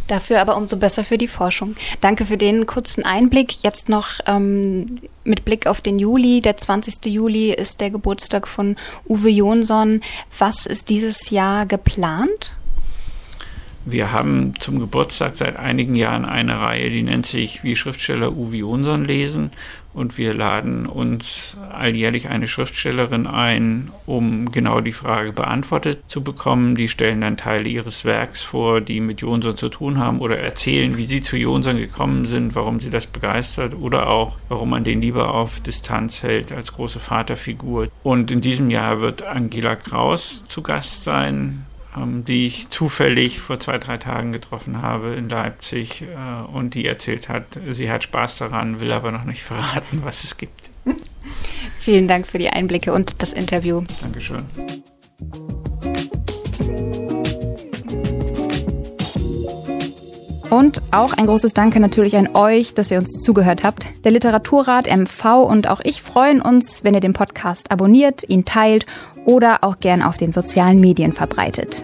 Dafür aber umso besser für die Forschung. Danke für den kurzen Einblick. Jetzt noch ähm, mit Blick auf den Juli. Der 20. Juli ist der Geburtstag von Uwe Jonsson. Was ist dieses Jahr geplant? Wir haben zum Geburtstag seit einigen Jahren eine Reihe, die nennt sich Wie Schriftsteller Uwe Jonsson lesen. Und wir laden uns alljährlich eine Schriftstellerin ein, um genau die Frage beantwortet zu bekommen. Die stellen dann Teile ihres Werks vor, die mit Jonsson zu tun haben oder erzählen, wie sie zu Jonsson gekommen sind, warum sie das begeistert oder auch, warum man den lieber auf Distanz hält als große Vaterfigur. Und in diesem Jahr wird Angela Kraus zu Gast sein die ich zufällig vor zwei, drei Tagen getroffen habe in Leipzig äh, und die erzählt hat, sie hat Spaß daran, will aber noch nicht [laughs] verraten, was es gibt. Vielen Dank für die Einblicke und das Interview. Dankeschön. Und auch ein großes Danke natürlich an euch, dass ihr uns zugehört habt. Der Literaturrat MV und auch ich freuen uns, wenn ihr den Podcast abonniert, ihn teilt oder auch gern auf den sozialen Medien verbreitet.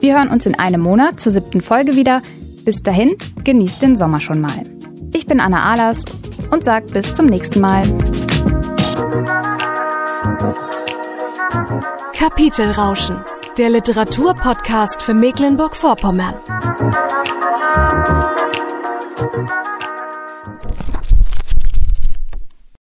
Wir hören uns in einem Monat zur siebten Folge wieder. Bis dahin, genießt den Sommer schon mal. Ich bin Anna Ahlers und sage bis zum nächsten Mal. Kapitelrauschen, der Literaturpodcast für Mecklenburg-Vorpommern.